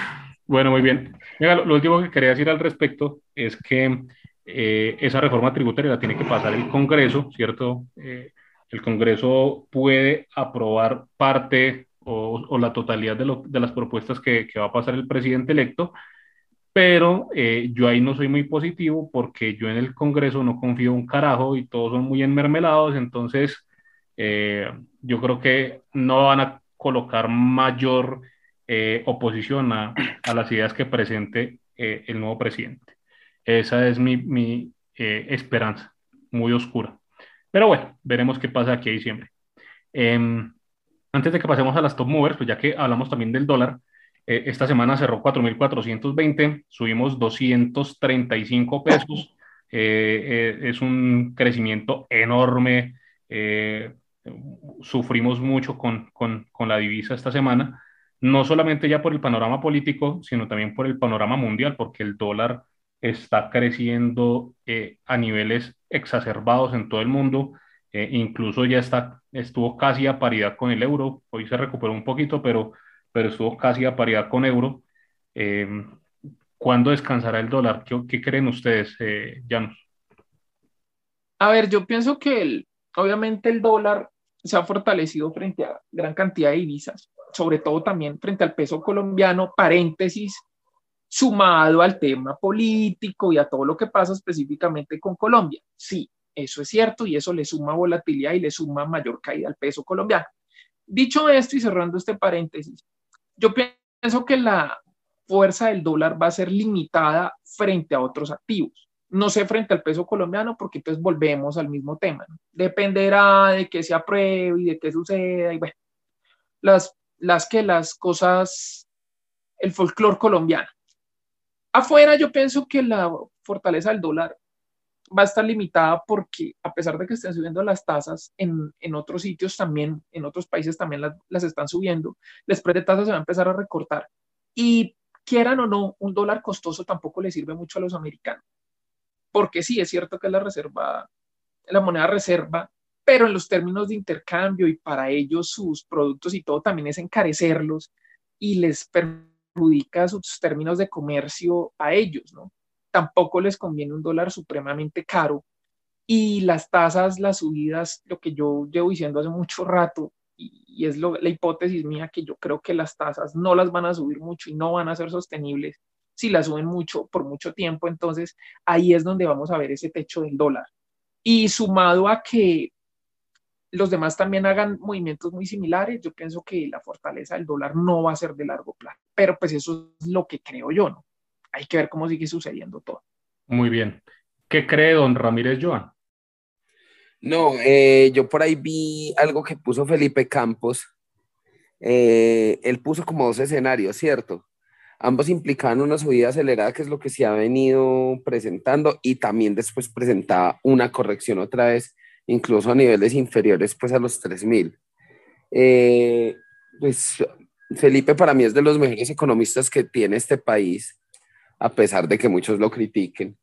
bueno, muy bien. lo, último que quería decir al respecto es que eh, esa reforma tributaria la tiene que pasar el Congreso, ¿cierto? Eh, el Congreso puede aprobar parte o, la totalidad de, las propuestas que, va a pasar el presidente electo, pero eh, yo ahí no soy muy positivo porque yo en el Congreso no confío un carajo y todos son muy enmermelados, entonces eh, yo creo que no van a colocar mayor eh, oposición a, las ideas que presente el nuevo presidente. Esa es mi, mi esperanza, muy oscura. Pero bueno, veremos qué pasa aquí a diciembre. Em, antes de que pasemos a las top movers, pues ya que hablamos también del dólar, esta semana cerró 4.420, subimos 235 pesos. es un crecimiento enorme sufrimos mucho con, con, con, la divisa esta semana, no solamente ya por el panorama político, sino también por el panorama mundial, porque el dólar está creciendo eh, a niveles exacerbados en todo el mundo, eh, incluso ya está, estuvo casi a paridad con el euro, hoy se recuperó un poquito, pero, pero estuvo casi a paridad con euro. Eh, ¿Cuándo descansará el dólar? ¿Qué, qué creen ustedes, Janos? A ver, yo pienso que el, obviamente el dólar se ha fortalecido frente a gran cantidad de divisas, sobre todo también frente al peso colombiano, paréntesis, sumado al tema político y a todo lo que pasa específicamente con Colombia. Sí, Eso es cierto y eso le suma volatilidad y le suma mayor caída al peso colombiano. Dicho esto y cerrando este paréntesis, yo pienso que la fuerza del dólar va a ser limitada frente a otros activos. No sé frente al peso colombiano porque entonces volvemos al mismo tema. Dependerá de que se apruebe y de qué suceda y bueno, las, las que las cosas, el folclore colombiano. Afuera yo pienso que la fortaleza del dólar va a estar limitada porque a pesar de que estén subiendo las tasas, en, en otros sitios también, en otros países también las, las están subiendo, el spread de tasas se va a empezar a recortar. Y quieran o no, un dólar costoso tampoco le sirve mucho a los americanos. Porque sí, es cierto que es la reserva, la moneda reserva, pero en los términos de intercambio y para ellos sus productos y todo también es encarecerlos y les perjudica sus términos de comercio a ellos, ¿no? tampoco les conviene un dólar supremamente caro. Y las tasas, las subidas, lo que yo llevo diciendo hace mucho rato, y, es la hipótesis mía, que yo creo que las tasas no las van a subir mucho y no van a ser sostenibles si las suben mucho por mucho tiempo. Entonces ahí es donde vamos a ver ese techo del dólar. Y sumado a que los demás también hagan movimientos muy similares, yo pienso que la fortaleza del dólar no va a ser de largo plazo. Pero pues eso es lo que creo yo, ¿no? hay que ver cómo sigue sucediendo todo. Muy bien. ¿Qué cree don Ramírez Joan? No, eh, yo por ahí vi algo que puso Felipe Campos. Eh, él puso como dos escenarios, ¿cierto? Ambos implicaban una subida acelerada, que es lo que se ha venido presentando, y también después presentaba una corrección otra vez, incluso a niveles inferiores, pues a los 3000. Eh, pues Felipe para mí es de los mejores economistas que tiene este país a pesar de que muchos lo critiquen.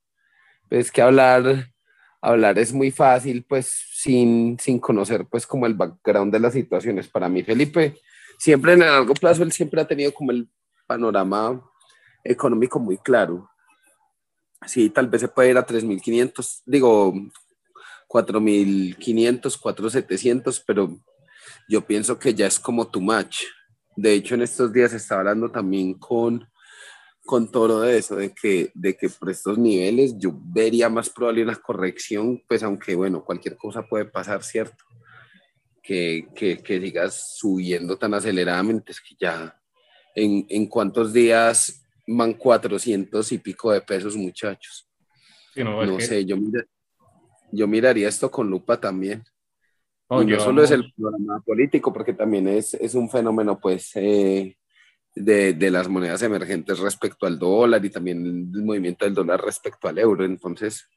Pues que hablar, hablar es muy fácil, pues sin, sin conocer pues como el background de las situaciones. Para mí, Felipe, siempre en el largo plazo, él siempre ha tenido como el panorama económico muy claro. Sí, tal vez se puede ir a 3.500, digo, 4.500, 4.700, pero yo pienso que ya es como too much. De hecho, en estos días estaba hablando también con con todo eso, de que, de que por estos niveles yo vería más probable una corrección, pues aunque bueno, cualquier cosa puede pasar, ¿cierto? Que, que, que sigas subiendo tan aceleradamente, es que ya en, en cuántos días van 400 y pico de pesos, muchachos. no, sé, yo, yo miraría esto con lupa también. no solo es el programa político, porque también es, es un fenómeno, pues, eh, de, de, las monedas emergentes respecto al dólar y también el movimiento del dólar respecto al euro. Entonces,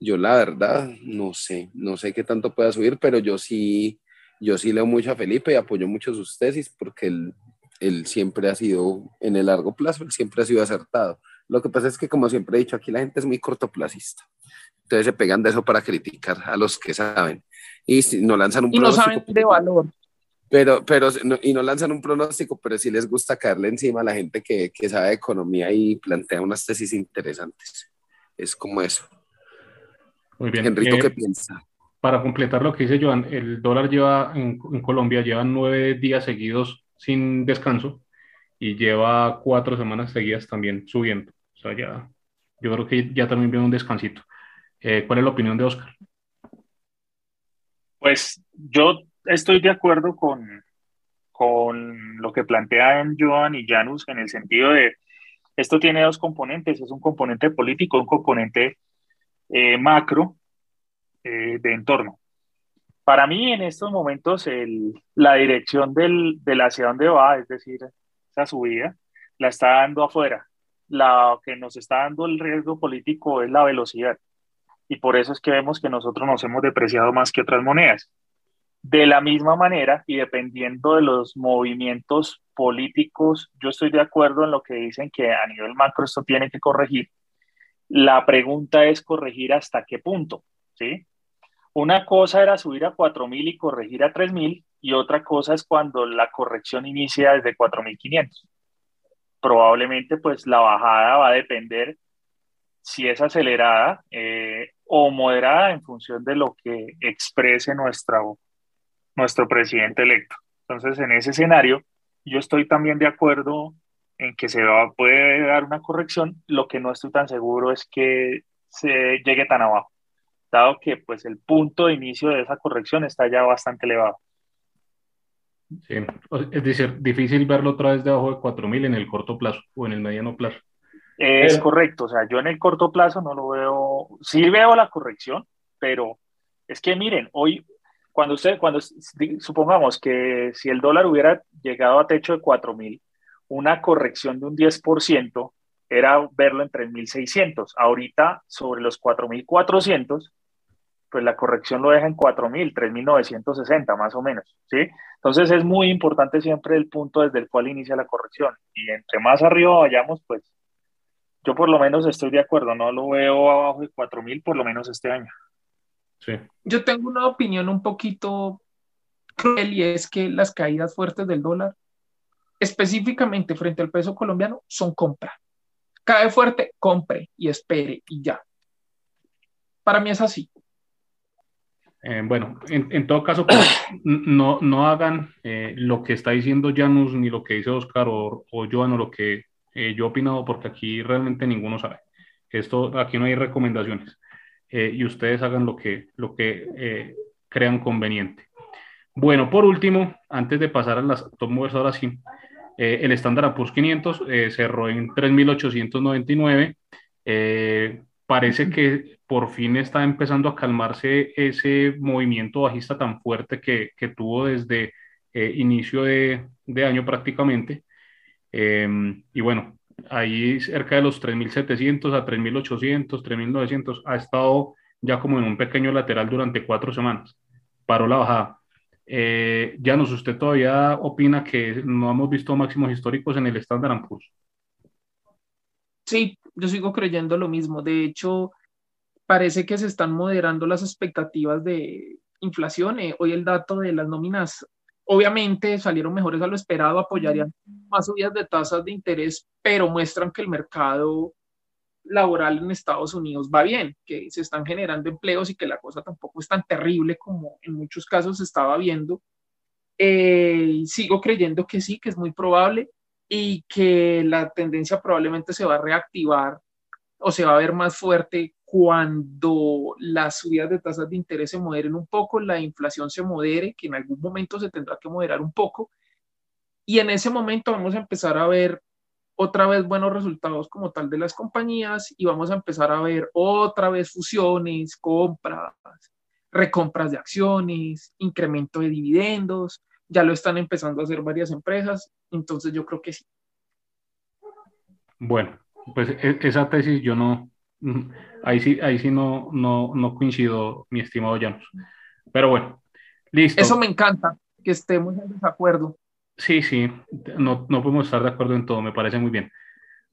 yo la verdad no sé, no sé qué tanto pueda subir, pero yo sí, yo sí leo mucho a Felipe y apoyo mucho sus tesis porque él, él siempre ha sido, en el largo plazo, él siempre ha sido acertado. Lo que pasa es que, como siempre he dicho, aquí la gente es muy cortoplacista. Entonces se pegan de eso para criticar a los que saben. Y si no lanzan un y no saben de valor. Pero, pero, y no lanzan un pronóstico, pero sí les gusta caerle encima a la gente que, que sabe de economía y plantea unas tesis interesantes. Es como eso. Muy bien. Enrico, ¿qué eh, piensa? Para completar lo que dice Joan, el dólar lleva en, en, Colombia lleva nueve días seguidos sin descanso y lleva cuatro semanas seguidas también subiendo. O sea, ya, yo creo que ya también viene un descansito. Eh, ¿Cuál es la opinión de Oscar? Pues yo estoy de acuerdo con, con lo que plantean Joan y Janus en el sentido de esto tiene dos componentes, es un componente político, un componente eh, macro eh, de entorno. Para mí en estos momentos el, la dirección del, del hacia dónde va, es decir, esa subida, la está dando afuera. La que nos está dando el riesgo político es la velocidad. Y por eso es que vemos que nosotros nos hemos depreciado más que otras monedas. De la misma manera, y dependiendo de los movimientos políticos, yo estoy de acuerdo en lo que dicen que a nivel macro esto tiene que corregir. La pregunta es corregir hasta qué punto, ¿sí? Una cosa era subir a 4.000 y corregir a 3.000 y otra cosa es cuando la corrección inicia desde 4.500. Probablemente pues la bajada va a depender si es acelerada eh, o moderada en función de lo que exprese nuestro presidente electo. Entonces, en ese escenario, yo estoy también de acuerdo en que se puede dar una corrección. Lo que no estoy tan seguro es que se llegue tan abajo. dado que pues el punto de inicio de esa corrección está ya bastante elevado. Sí, es decir, difícil verlo otra vez debajo de 4.000 en el corto plazo o en el mediano plazo. Es correcto, o sea, yo en el corto plazo no lo veo, sí veo la corrección, pero es que miren, hoy, cuando usted, cuando supongamos que si el dólar hubiera llegado a techo de 4.000, una corrección de un 10% era verlo en 3.600. Ahorita, sobre los 4.400, pues la corrección lo deja en 4.000, 3.960 más o menos, ¿sí? Entonces es muy importante siempre el punto desde el cual inicia la corrección. Y entre más arriba vayamos, pues yo por lo menos estoy de acuerdo, no lo veo abajo de 4.000 por lo menos este año. Sí. Yo tengo una opinión un poquito cruel y es que las caídas fuertes del dólar, específicamente frente al peso colombiano, son compra. Cae fuerte, compre y espere y ya. Para mí es así. Eh, bueno, en, todo caso, pues, no, no hagan eh, lo que está diciendo Janus, ni lo que dice Oscar o, o Joan, o lo que eh, yo he opinado, porque aquí realmente ninguno sabe. Esto, aquí no hay recomendaciones. y ustedes hagan lo que, lo que crean conveniente. Bueno, por último, antes de pasar a las top movers, ahora sí, el estándar Poor's 500 cerró en 3.899 parece que por fin está empezando a calmarse ese movimiento bajista tan fuerte que, que tuvo desde eh, inicio de, de, año prácticamente. Em, y bueno, ahí cerca de los 3.700 a 3.800, 3.900, ha estado ya como en un pequeño lateral durante cuatro semanas. Paró la bajada. Eh, Janos, ¿usted todavía opina que no hemos visto máximos históricos en el Standard Poor's? Sí, yo sigo creyendo lo mismo. De hecho, parece que se están moderando las expectativas de inflación. Eh, hoy el dato de las nóminas, obviamente, salieron mejores a lo esperado, apoyarían más subidas de tasas de interés, pero muestran que el mercado laboral en Estados Unidos va bien, que se están generando empleos y que la cosa tampoco es tan terrible como en muchos casos se estaba viendo. Eh, sigo creyendo que sí, que es muy probable y que la tendencia probablemente se va a reactivar o se va a ver más fuerte cuando las subidas de tasas de interés se moderen un poco, la inflación se modere, que en algún momento se tendrá que moderar un poco, y en ese momento vamos a empezar a ver otra vez buenos resultados como tal de las compañías y vamos a empezar a ver otra vez fusiones, compras, recompras de acciones, incremento de dividendos, ya lo están empezando a hacer varias empresas, entonces yo creo que sí. Bueno, pues e, esa tesis yo no, ahí sí, ahí sí no, no, no coincido, mi estimado Llanos. Pero bueno, listo. Eso me encanta, que estemos en desacuerdo. Sí, sí, no, no podemos estar de acuerdo en todo, me parece muy bien.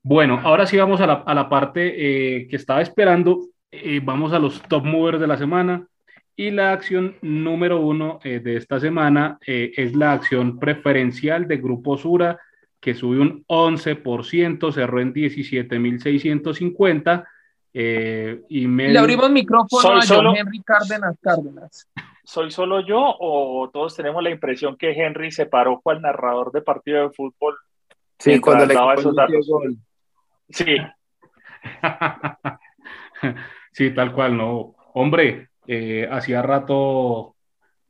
Bueno, ahora sí vamos a la, a la parte eh, que estaba esperando. Eh, vamos a los top movers de la semana. Y la acción número uno eh, de esta semana eh, es la acción preferencial de Grupo Sura, que subió un 11%, cerró en 17.650. Eh, y me... Le abrimos micrófono a John Henry Cárdenas Cárdenas. ¿Soy solo yo o todos tenemos la impresión que Henry se paró con el narrador de partido de fútbol? Sí, cuando le daba esos datos. Sí. sí, tal cual, no. Hombre, eh, hacía rato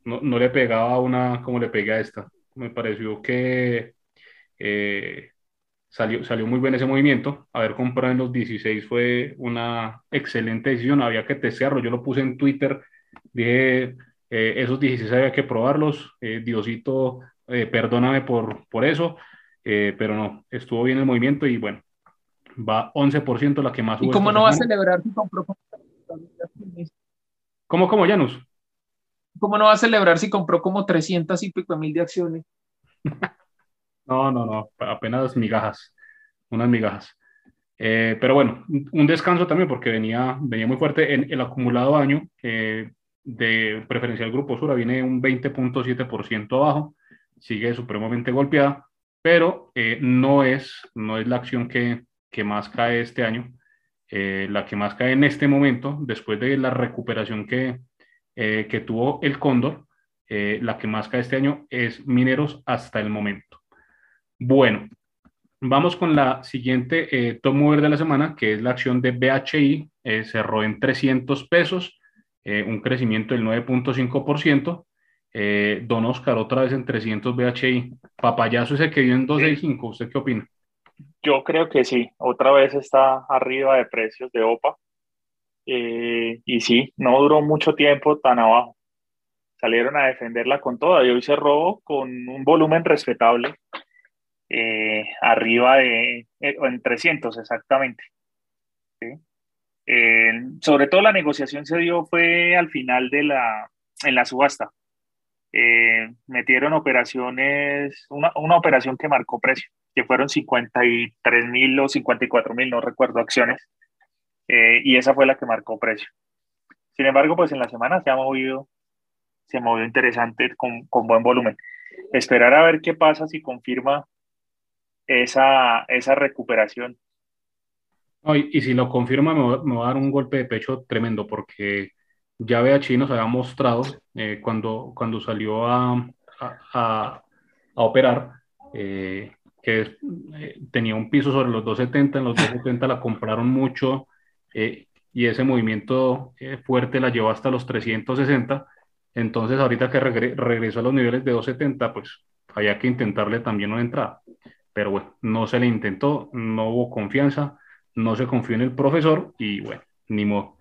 no, no, le pegaba una como le pegué a esta. Me pareció que eh, salió, salió muy bien ese movimiento. Haber comprado en los 16 fue una excelente decisión. Había que testearlo. Yo lo puse en Twitter. Dije, eh, esos 16 había que probarlos. Diosito, perdóname por, por eso. pero no, estuvo bien el movimiento y bueno, va 11% la que más. ¿Y cómo no va a celebrar si compró ¿Cómo, cómo, Janus? ¿Cómo no va a celebrar si compró como 300 y pico mil de acciones? no, no, no, apenas migajas, unas migajas. Eh, pero bueno, un descanso también porque venía, venía muy fuerte. En el acumulado año eh, de preferencial Grupo Sura viene un 20.7% abajo, sigue supremamente golpeada, pero eh, no, es, no es la acción que, que más cae este año. Eh, la que más cae en este momento, después de la recuperación que, eh, que tuvo el Cóndor, eh, la que más cae este año es Mineros hasta el momento. Bueno, vamos con la siguiente top mover de la semana, que es la acción de BHI, cerró en 300 pesos, eh, un crecimiento del 9.5%. Eh, don Oscar, otra vez en 300 BHI. Papayazo ese que en 265, ¿usted qué opina? Yo creo que sí, otra vez está arriba de precios de OPA. Eh, y sí, no duró mucho tiempo tan abajo. Salieron a defenderla con toda y hoy se robó con un volumen respetable, eh, arriba de en 300 exactamente. sobre todo la negociación se dio fue al final de la, en la subasta eh, metieron operaciones, una, una, operación que marcó precio, que fueron 53 mil o 54 mil, no recuerdo, acciones, eh, y esa fue la que marcó precio. Sin embargo, pues en la semana se ha movido, se movió interesante con, con buen volumen. Esperar a ver qué pasa si confirma esa, esa recuperación. y, si lo confirma, me me va a dar un golpe de pecho tremendo, porque ya BHI nos había mostrado eh, cuando, cuando salió a, a, a, operar eh, que eh, tenía un piso sobre los 270, en los 270 la compraron mucho y ese movimiento fuerte la llevó hasta los 360. Entonces, ahorita que regresó a los niveles de 270, pues había que intentarle también una entrada. Pero bueno, no se le intentó, no hubo confianza, no se confió en el profesor y bueno, ni modo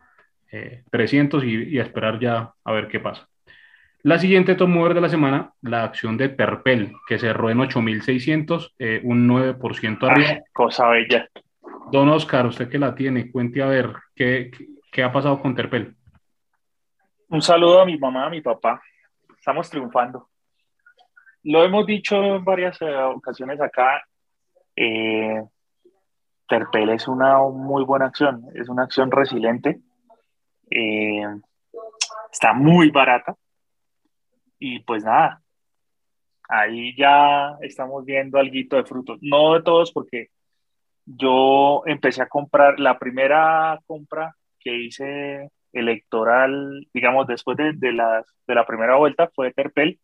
300 eh, y, a esperar ya a ver qué pasa. La siguiente top mover de la semana, la acción de Terpel, que cerró en 8.600, eh, un 9% arriba. cosa bella. Don Oscar, usted que la tiene, cuente a ver qué, qué, ha pasado con Terpel. Un saludo a mi mamá, a mi papá. Estamos triunfando. Lo hemos dicho en varias eh, ocasiones acá. Terpel es una muy buena acción, es una acción resiliente eh, está muy barata. Y pues nada, ahí ya estamos viendo algo de frutos. No de todos, porque yo empecé a comprar, la primera compra que hice electoral, digamos, después de, de, la, de la primera vuelta fue Terpel,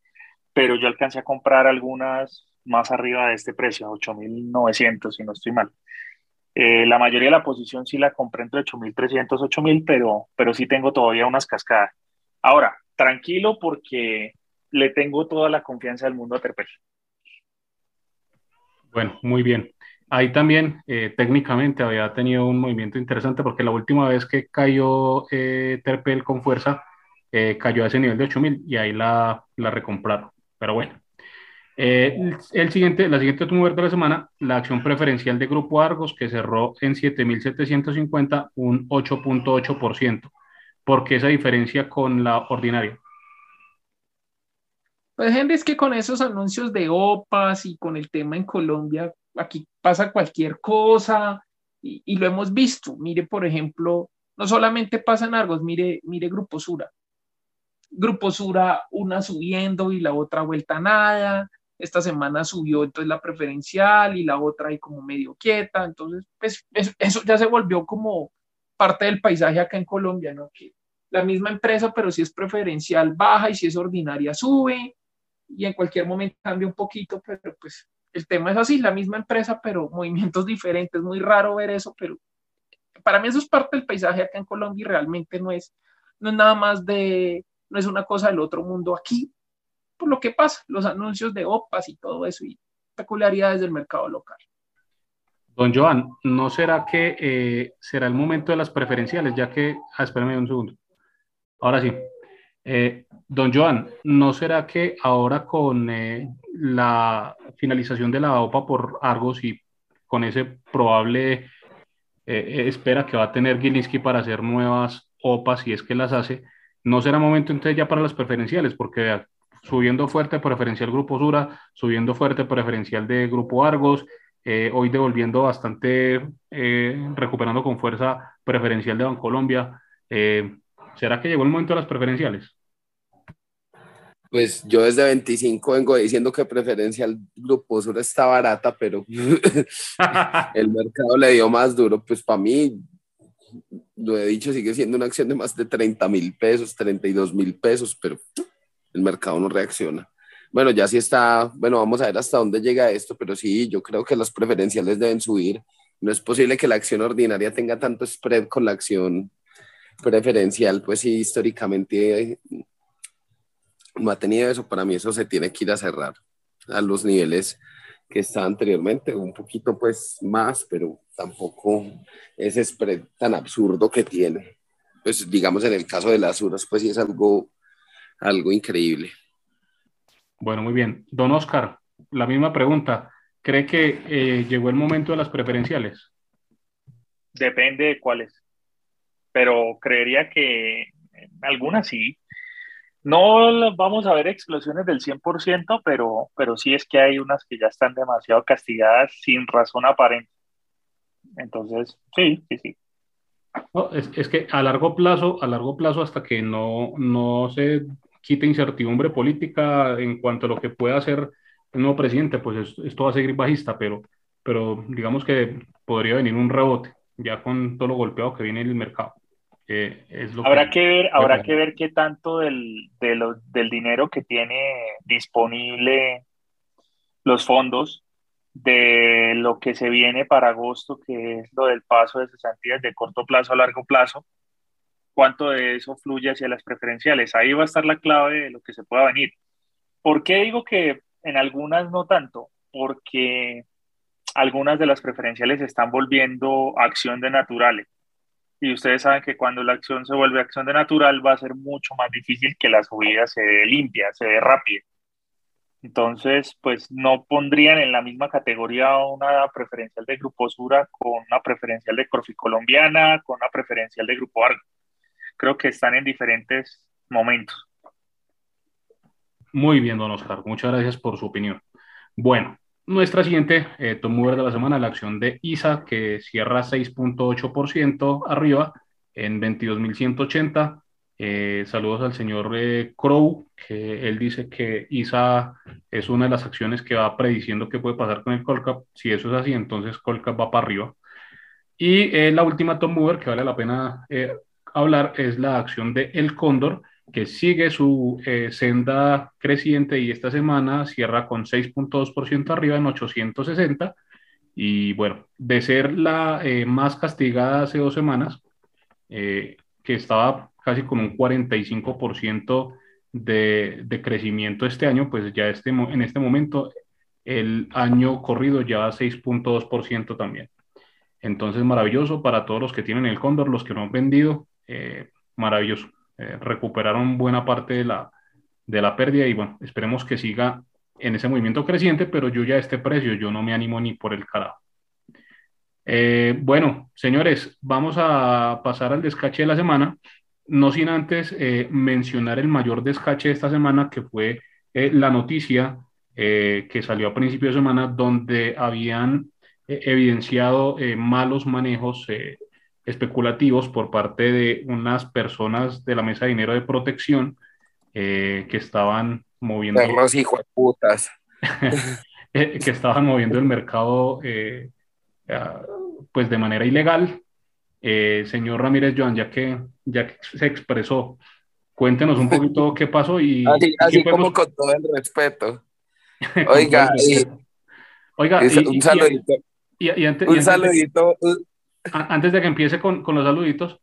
pero yo alcancé a comprar algunas más arriba de este precio, 8.900, si no estoy mal. Eh, la mayoría de la posición sí la compré entre 8.300, 8.000, pero, pero sí tengo todavía unas cascadas. Ahora, tranquilo porque le tengo toda la confianza del mundo a Terpel. Bueno, muy bien. Ahí también eh, técnicamente había tenido un movimiento interesante porque la última vez que cayó eh, Terpel con fuerza, cayó a ese nivel de 8000 y ahí la, la recompraron. Pero bueno, eh, el siguiente, la siguiente mover de la semana, la acción preferencial de Grupo Argos, que cerró en 7.750, un 8.8%. ¿Por qué esa diferencia con la ordinaria? Pues, gente, es que con esos anuncios de OPAS y con el tema en Colombia, aquí pasa cualquier cosa y, y lo hemos visto. Mire, por ejemplo, no solamente pasa en Argos, mire, mire Grupo Sura. Grupo Sura, una subiendo y la otra vuelta a nada. Esta semana subió entonces la preferencial y la otra ahí como medio quieta, entonces pues eso ya se volvió como parte del paisaje acá en Colombia, ¿no? Que la misma empresa, pero si es preferencial baja y si es ordinaria sube. Y en cualquier momento cambia un poquito, pero pues el tema es así, la misma empresa, pero movimientos diferentes, muy raro ver eso, pero para mí eso es parte del paisaje acá en Colombia y realmente no es, no es nada más de, no es una cosa del otro mundo aquí, por lo que pasa, los anuncios de OPAS y todo eso y peculiaridades del mercado local. Don Joan, ¿no será que eh, será el momento de las preferenciales? Ya que, ah, espérame un segundo. Ahora sí. Eh, don Joan, ¿no será que ahora con eh, la finalización de la OPA por Argos y con ese probable espera que va a tener Gilinski para hacer nuevas OPAs, si es que las hace, ¿no será momento entonces ya para las preferenciales? Porque subiendo fuerte preferencial Grupo Sura, subiendo fuerte preferencial de Grupo Argos, eh, hoy devolviendo bastante, eh, recuperando con fuerza preferencial de Bancolombia. Eh, ¿Será que llegó el momento de las preferenciales? Pues yo desde 25 vengo diciendo que preferencial Grupo Sura está barata, pero el mercado le dio más duro. Pues para mí, lo he dicho, sigue siendo una acción de más de 30 mil pesos, 32 mil pesos, pero el mercado no reacciona. Bueno, ya sí está, bueno, vamos a ver hasta dónde llega esto, pero sí, yo creo que las preferenciales deben subir. No es posible que la acción ordinaria tenga tanto spread con la acción preferencial, pues sí, históricamente no ha tenido eso. Para mí eso se tiene que ir a cerrar a los niveles que está anteriormente, un poquito pues más, pero tampoco ese spread tan absurdo que tiene. Pues digamos en el caso de las uras, pues sí es algo, algo increíble. Bueno, muy bien. Don Oscar, la misma pregunta. ¿Cree que eh, llegó el momento de las preferenciales? Depende de cuáles, pero creería que algunas sí. No vamos a ver explosiones del 100%, pero, pero sí es que hay unas que ya están demasiado castigadas sin razón aparente. Entonces, sí, sí, sí. es, que a largo plazo, a largo plazo, hasta que no, no se quite incertidumbre política en cuanto a lo que pueda hacer el nuevo presidente, pues esto va a seguir bajista, pero, pero digamos que podría venir un rebote, ya con todo lo golpeado que viene el mercado. Eh, habrá que, ver, habrá que ver qué tanto del, del dinero que tiene disponible los fondos de lo que se viene para agosto, que es lo del paso de cesantías de corto plazo a largo plazo, cuánto de eso fluye hacia las preferenciales. Ahí va a estar la clave de lo que se pueda venir. ¿Por qué digo que en algunas no tanto? Porque algunas de las preferenciales están volviendo acción de naturales y ustedes saben que cuando la acción se vuelve acción de natural va a ser mucho más difícil que la subida se dé limpia, se dé rápida. Entonces, pues no pondrían en la misma categoría una preferencial de Grupo Sura con una preferencial de Corfi Colombiana, con una preferencial de Grupo Argo. Creo que están en diferentes momentos. Muy bien, don Oscar. Muchas gracias por su opinión. Bueno, nuestra siguiente eh, tomo de la semana, la acción de ISA, que cierra 6.8% arriba en 22.180. Eh, saludos al señor eh, Crow, que él dice que ISA es una de las acciones que va prediciendo qué puede pasar con el Colcap. Si eso es así, entonces Colcap va para arriba. Y eh, la última top mover que vale la pena hablar es la acción de El Cóndor, que sigue su eh, senda creciente y esta semana cierra con 6.2% arriba en 860. Y bueno, de ser la eh, más castigada hace dos semanas, eh, que estaba casi con un 45% de, de, crecimiento este año, pues ya este, en este momento el año corrido ya a 6.2% también. Entonces, maravilloso para todos los que tienen el cóndor, los que no han vendido, maravilloso. Eh, recuperaron buena parte de la, de la pérdida y bueno, esperemos que siga en ese movimiento creciente, pero yo ya a este precio, yo no me animo ni por el carajo. Eh, bueno, señores, vamos a pasar al descache de la semana, no sin antes eh, mencionar el mayor descache de esta semana, que fue la noticia que salió a principio de semana, donde habían evidenciado malos manejos especulativos por parte de unas personas de la mesa de dinero de protección eh, que estaban moviendo. putas. Eh, que estaban moviendo el mercado eh, pues de manera ilegal. señor Ramírez Joan, ya que, ya que se expresó, cuéntenos un poquito qué pasó y. Así, como con todo el respeto. Oiga, Oiga, un saludito. un saludito, antes de que empiece con, con los saluditos,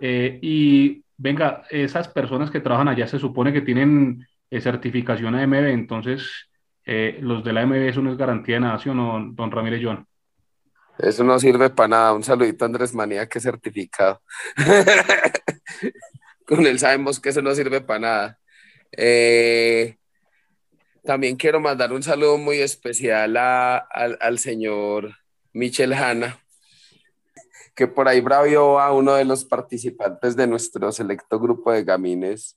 eh, y venga, esas personas que trabajan allá se supone que tienen eh, certificación AMB, entonces eh, los de la AMB eso no es garantía de nada, ¿sí o no, don Ramírez Joan? Eso no sirve para nada. Un saludito a Andrés Manía, que certificado. Con él sabemos que eso no sirve para nada. también quiero mandar un saludo muy especial a, al, al señor Michel Hanna, que por ahí bravió a uno de los participantes de nuestro selecto grupo de gamines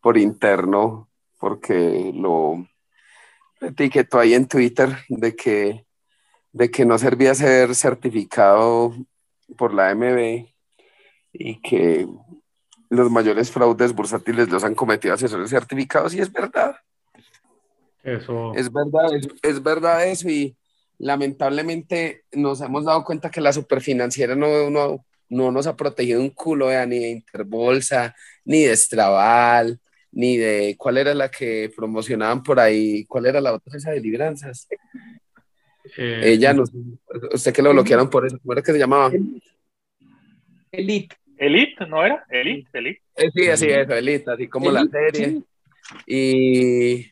por interno, porque lo etiquetó ahí en Twitter de que, de que no servía ser certificado por la MB y que los mayores fraudes bursátiles los han cometido asesores certificados y es verdad. Eso. Es verdad, es, es verdad eso y, lamentablemente nos hemos dado cuenta que la superfinanciera no, no, no nos ha protegido un culo ni de Interbolsa, ni de Estrabal, ni de cuál era la que promocionaban por ahí, cuál era la otra esa de libranzas. Eh, Ella no, usted que lo bloquearon por eso, ¿cómo era que se llamaba? Elite. Elite, ¿no era? Elite, Elite. Eh, sí, así es, Elite, así como la serie. Y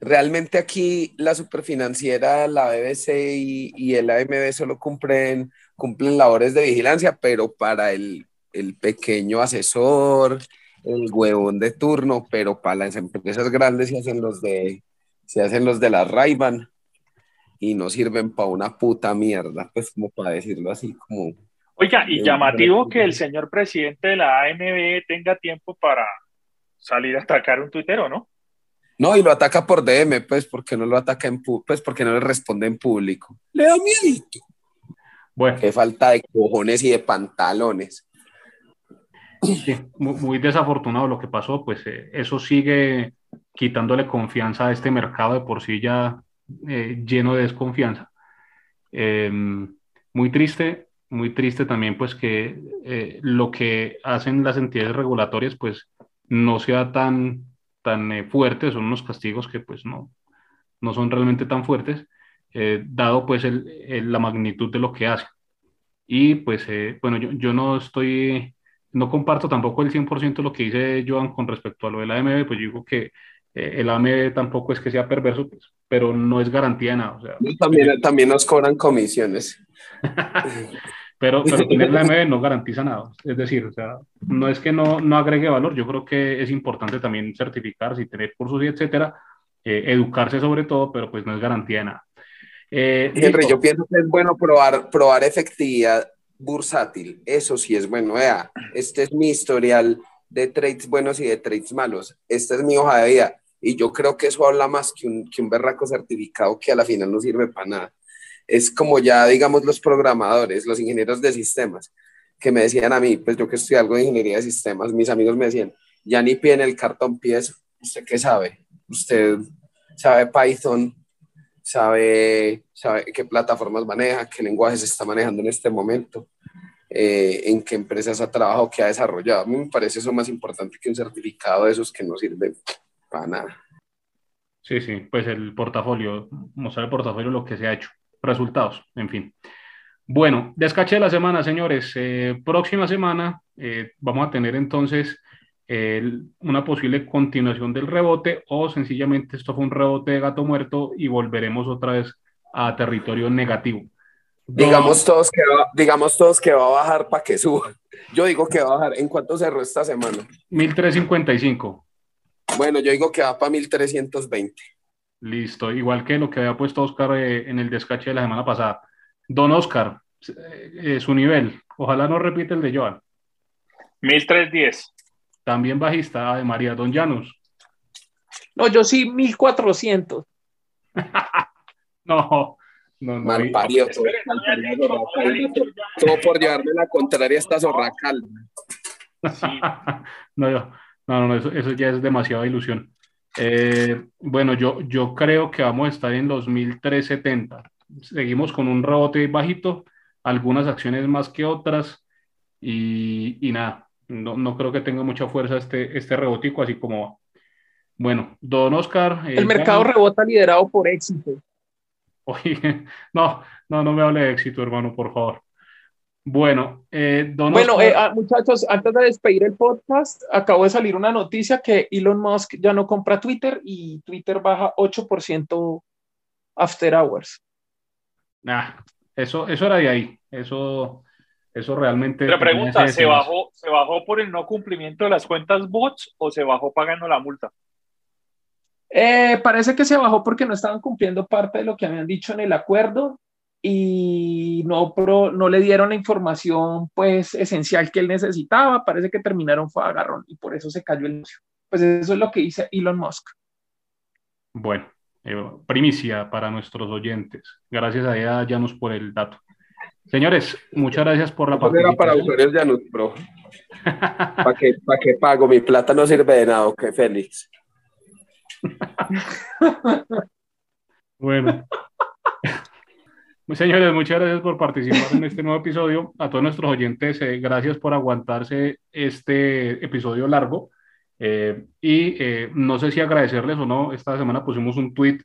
realmente aquí la superfinanciera, la BBC y, y, el AMB solo cumplen, cumplen labores de vigilancia, pero para el, el pequeño asesor, el huevón de turno, pero para las empresas grandes se hacen los de, se hacen los de la Raiban y no sirven para una puta mierda, pues como para decirlo así, como... Oiga, y llamativo que el señor presidente de la AMB tenga tiempo para salir a atacar un tuitero, ¿no? No, y lo ataca por DM, pues, porque no lo ataca en pues, porque no le responde en público. Le da miedo. Bueno. Qué falta de cojones y de pantalones. Sí, muy, desafortunado lo que pasó, pues eh, eso sigue quitándole confianza a este mercado de por sí ya eh, lleno de desconfianza. Em, muy triste, muy triste también pues que eh, lo que hacen las entidades regulatorias pues no sea tan, tan fuerte, son unos castigos que pues no, no son realmente tan fuertes, dado pues el, la magnitud de lo que hacen. Y pues bueno, yo, yo no estoy no comparto tampoco el 100% lo que dice Joan con respecto a lo de la AMB, pues yo digo que eh, el AMB tampoco es que sea perverso, pues, pero no es garantía de nada. O sea, también, también nos cobran comisiones. pero, pero tener la AMB no garantiza nada. Es decir, o sea, no es que no, no agregue valor, yo creo que es importante también certificarse y tener cursos y etcétera, eh, educarse sobre todo, pero pues no es garantía de nada. Eh, Henry, yo pienso que es bueno probar, probar efectividad bursátil. Eso sí es bueno. Vea, este es mi historial de trades buenos y de trades malos. Esta es mi hoja de vida. Y yo creo que eso habla más que un, que un berraco certificado que a la final no sirve para nada. Es como ya, digamos, los programadores, los ingenieros de sistemas, que me decían a mí, pues yo que estoy algo de ingeniería de sistemas, mis amigos me decían, ya ni pie en el cartón pies, ¿usted qué sabe? ¿Usted sabe Python? sabe, sabe qué plataformas maneja, qué lenguajes está manejando en este momento, eh, en qué empresas ha trabajado, qué ha desarrollado. A mí me parece eso más importante que un certificado de esos que no sirve para nada. Sí, sí, pues el portafolio, mostrar el portafolio, lo que se ha hecho, resultados, en fin. Bueno, descache de la semana, señores. Eh, próxima semana eh, vamos a tener entonces una posible continuación del rebote o sencillamente esto fue un rebote de gato muerto y volveremos otra vez a territorio negativo. Digamos todos, que va, digamos todos que va a bajar para que suba. Yo digo que va a bajar. ¿En cuánto cerró esta semana? 1355. Bueno, yo digo que va para 1320. Listo, igual que lo que había puesto Oscar eh, en el descache de la semana pasada. Don Oscar, eh, eh, su nivel, ojalá no repite el de Joan. 1310 también bajista de María Don Llanos. No, yo sí 1400. no, no, no. Mal parido. Todo, por llevarme la contraria esta zorracal. no, no, no, eso, eso, ya es demasiada ilusión. Eh, bueno, yo, yo creo que vamos a estar en los 1370. Seguimos con un rebote bajito, algunas acciones más que otras y, y nada, no, no creo que tenga mucha fuerza este, este rebotico, así como Bueno, don Oscar. Eh, el mercado rebota liderado por éxito. Oye, no, no, no me hable de éxito, hermano, por favor. Bueno, eh, don Bueno, eh, ah, muchachos, antes de despedir el podcast, acabo de salir una noticia que Elon Musk ya no compra Twitter y Twitter baja 8% after hours. Nah, eso, eso era de ahí. Eso, eso realmente... Pero pregunta, ¿se bajó, ¿se bajó por el no cumplimiento de las cuentas bots o se bajó pagando la multa? Eh, parece que se bajó porque no estaban cumpliendo parte de lo que habían dicho en el acuerdo y no, no le dieron la información pues esencial que él necesitaba. Parece que terminaron fue agarrón y por eso se cayó el negocio. Pues eso es lo que dice Elon Musk. Bueno, eh, primicia para nuestros oyentes. Gracias a ella, Janus, por el dato. Señores, muchas gracias por la participación. para usuarios de Anut Pro. ¿Para qué, ¿Para qué pago? Mi plata no sirve de nada, ¿ok, Félix? bueno. Señores, muchas gracias por participar en este nuevo episodio. A todos nuestros oyentes, eh, gracias por aguantarse este episodio largo. Eh, y eh, no sé si agradecerles o no, esta semana pusimos un tweet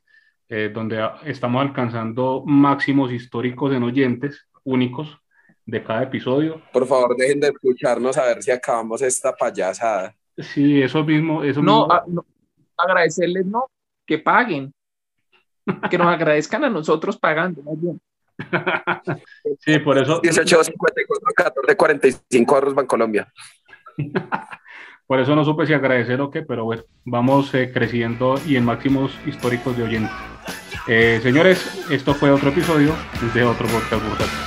donde estamos alcanzando máximos históricos en oyentes únicos. de cada episodio. Por favor, dejen de escucharnos a ver si acabamos esta payasada. Sí, eso mismo. Eso no, mismo. no, agradecerles, no, que paguen. Que nos agradezcan a nosotros pagando, más bien. Sí, por eso. 18, 54, 14, 45 arroz Bancolombia. por eso no supe si agradecer o qué, pero bueno, vamos eh, creciendo y en máximos históricos de oyentes. Eh, señores, esto fue otro episodio de otro podcast bursátil.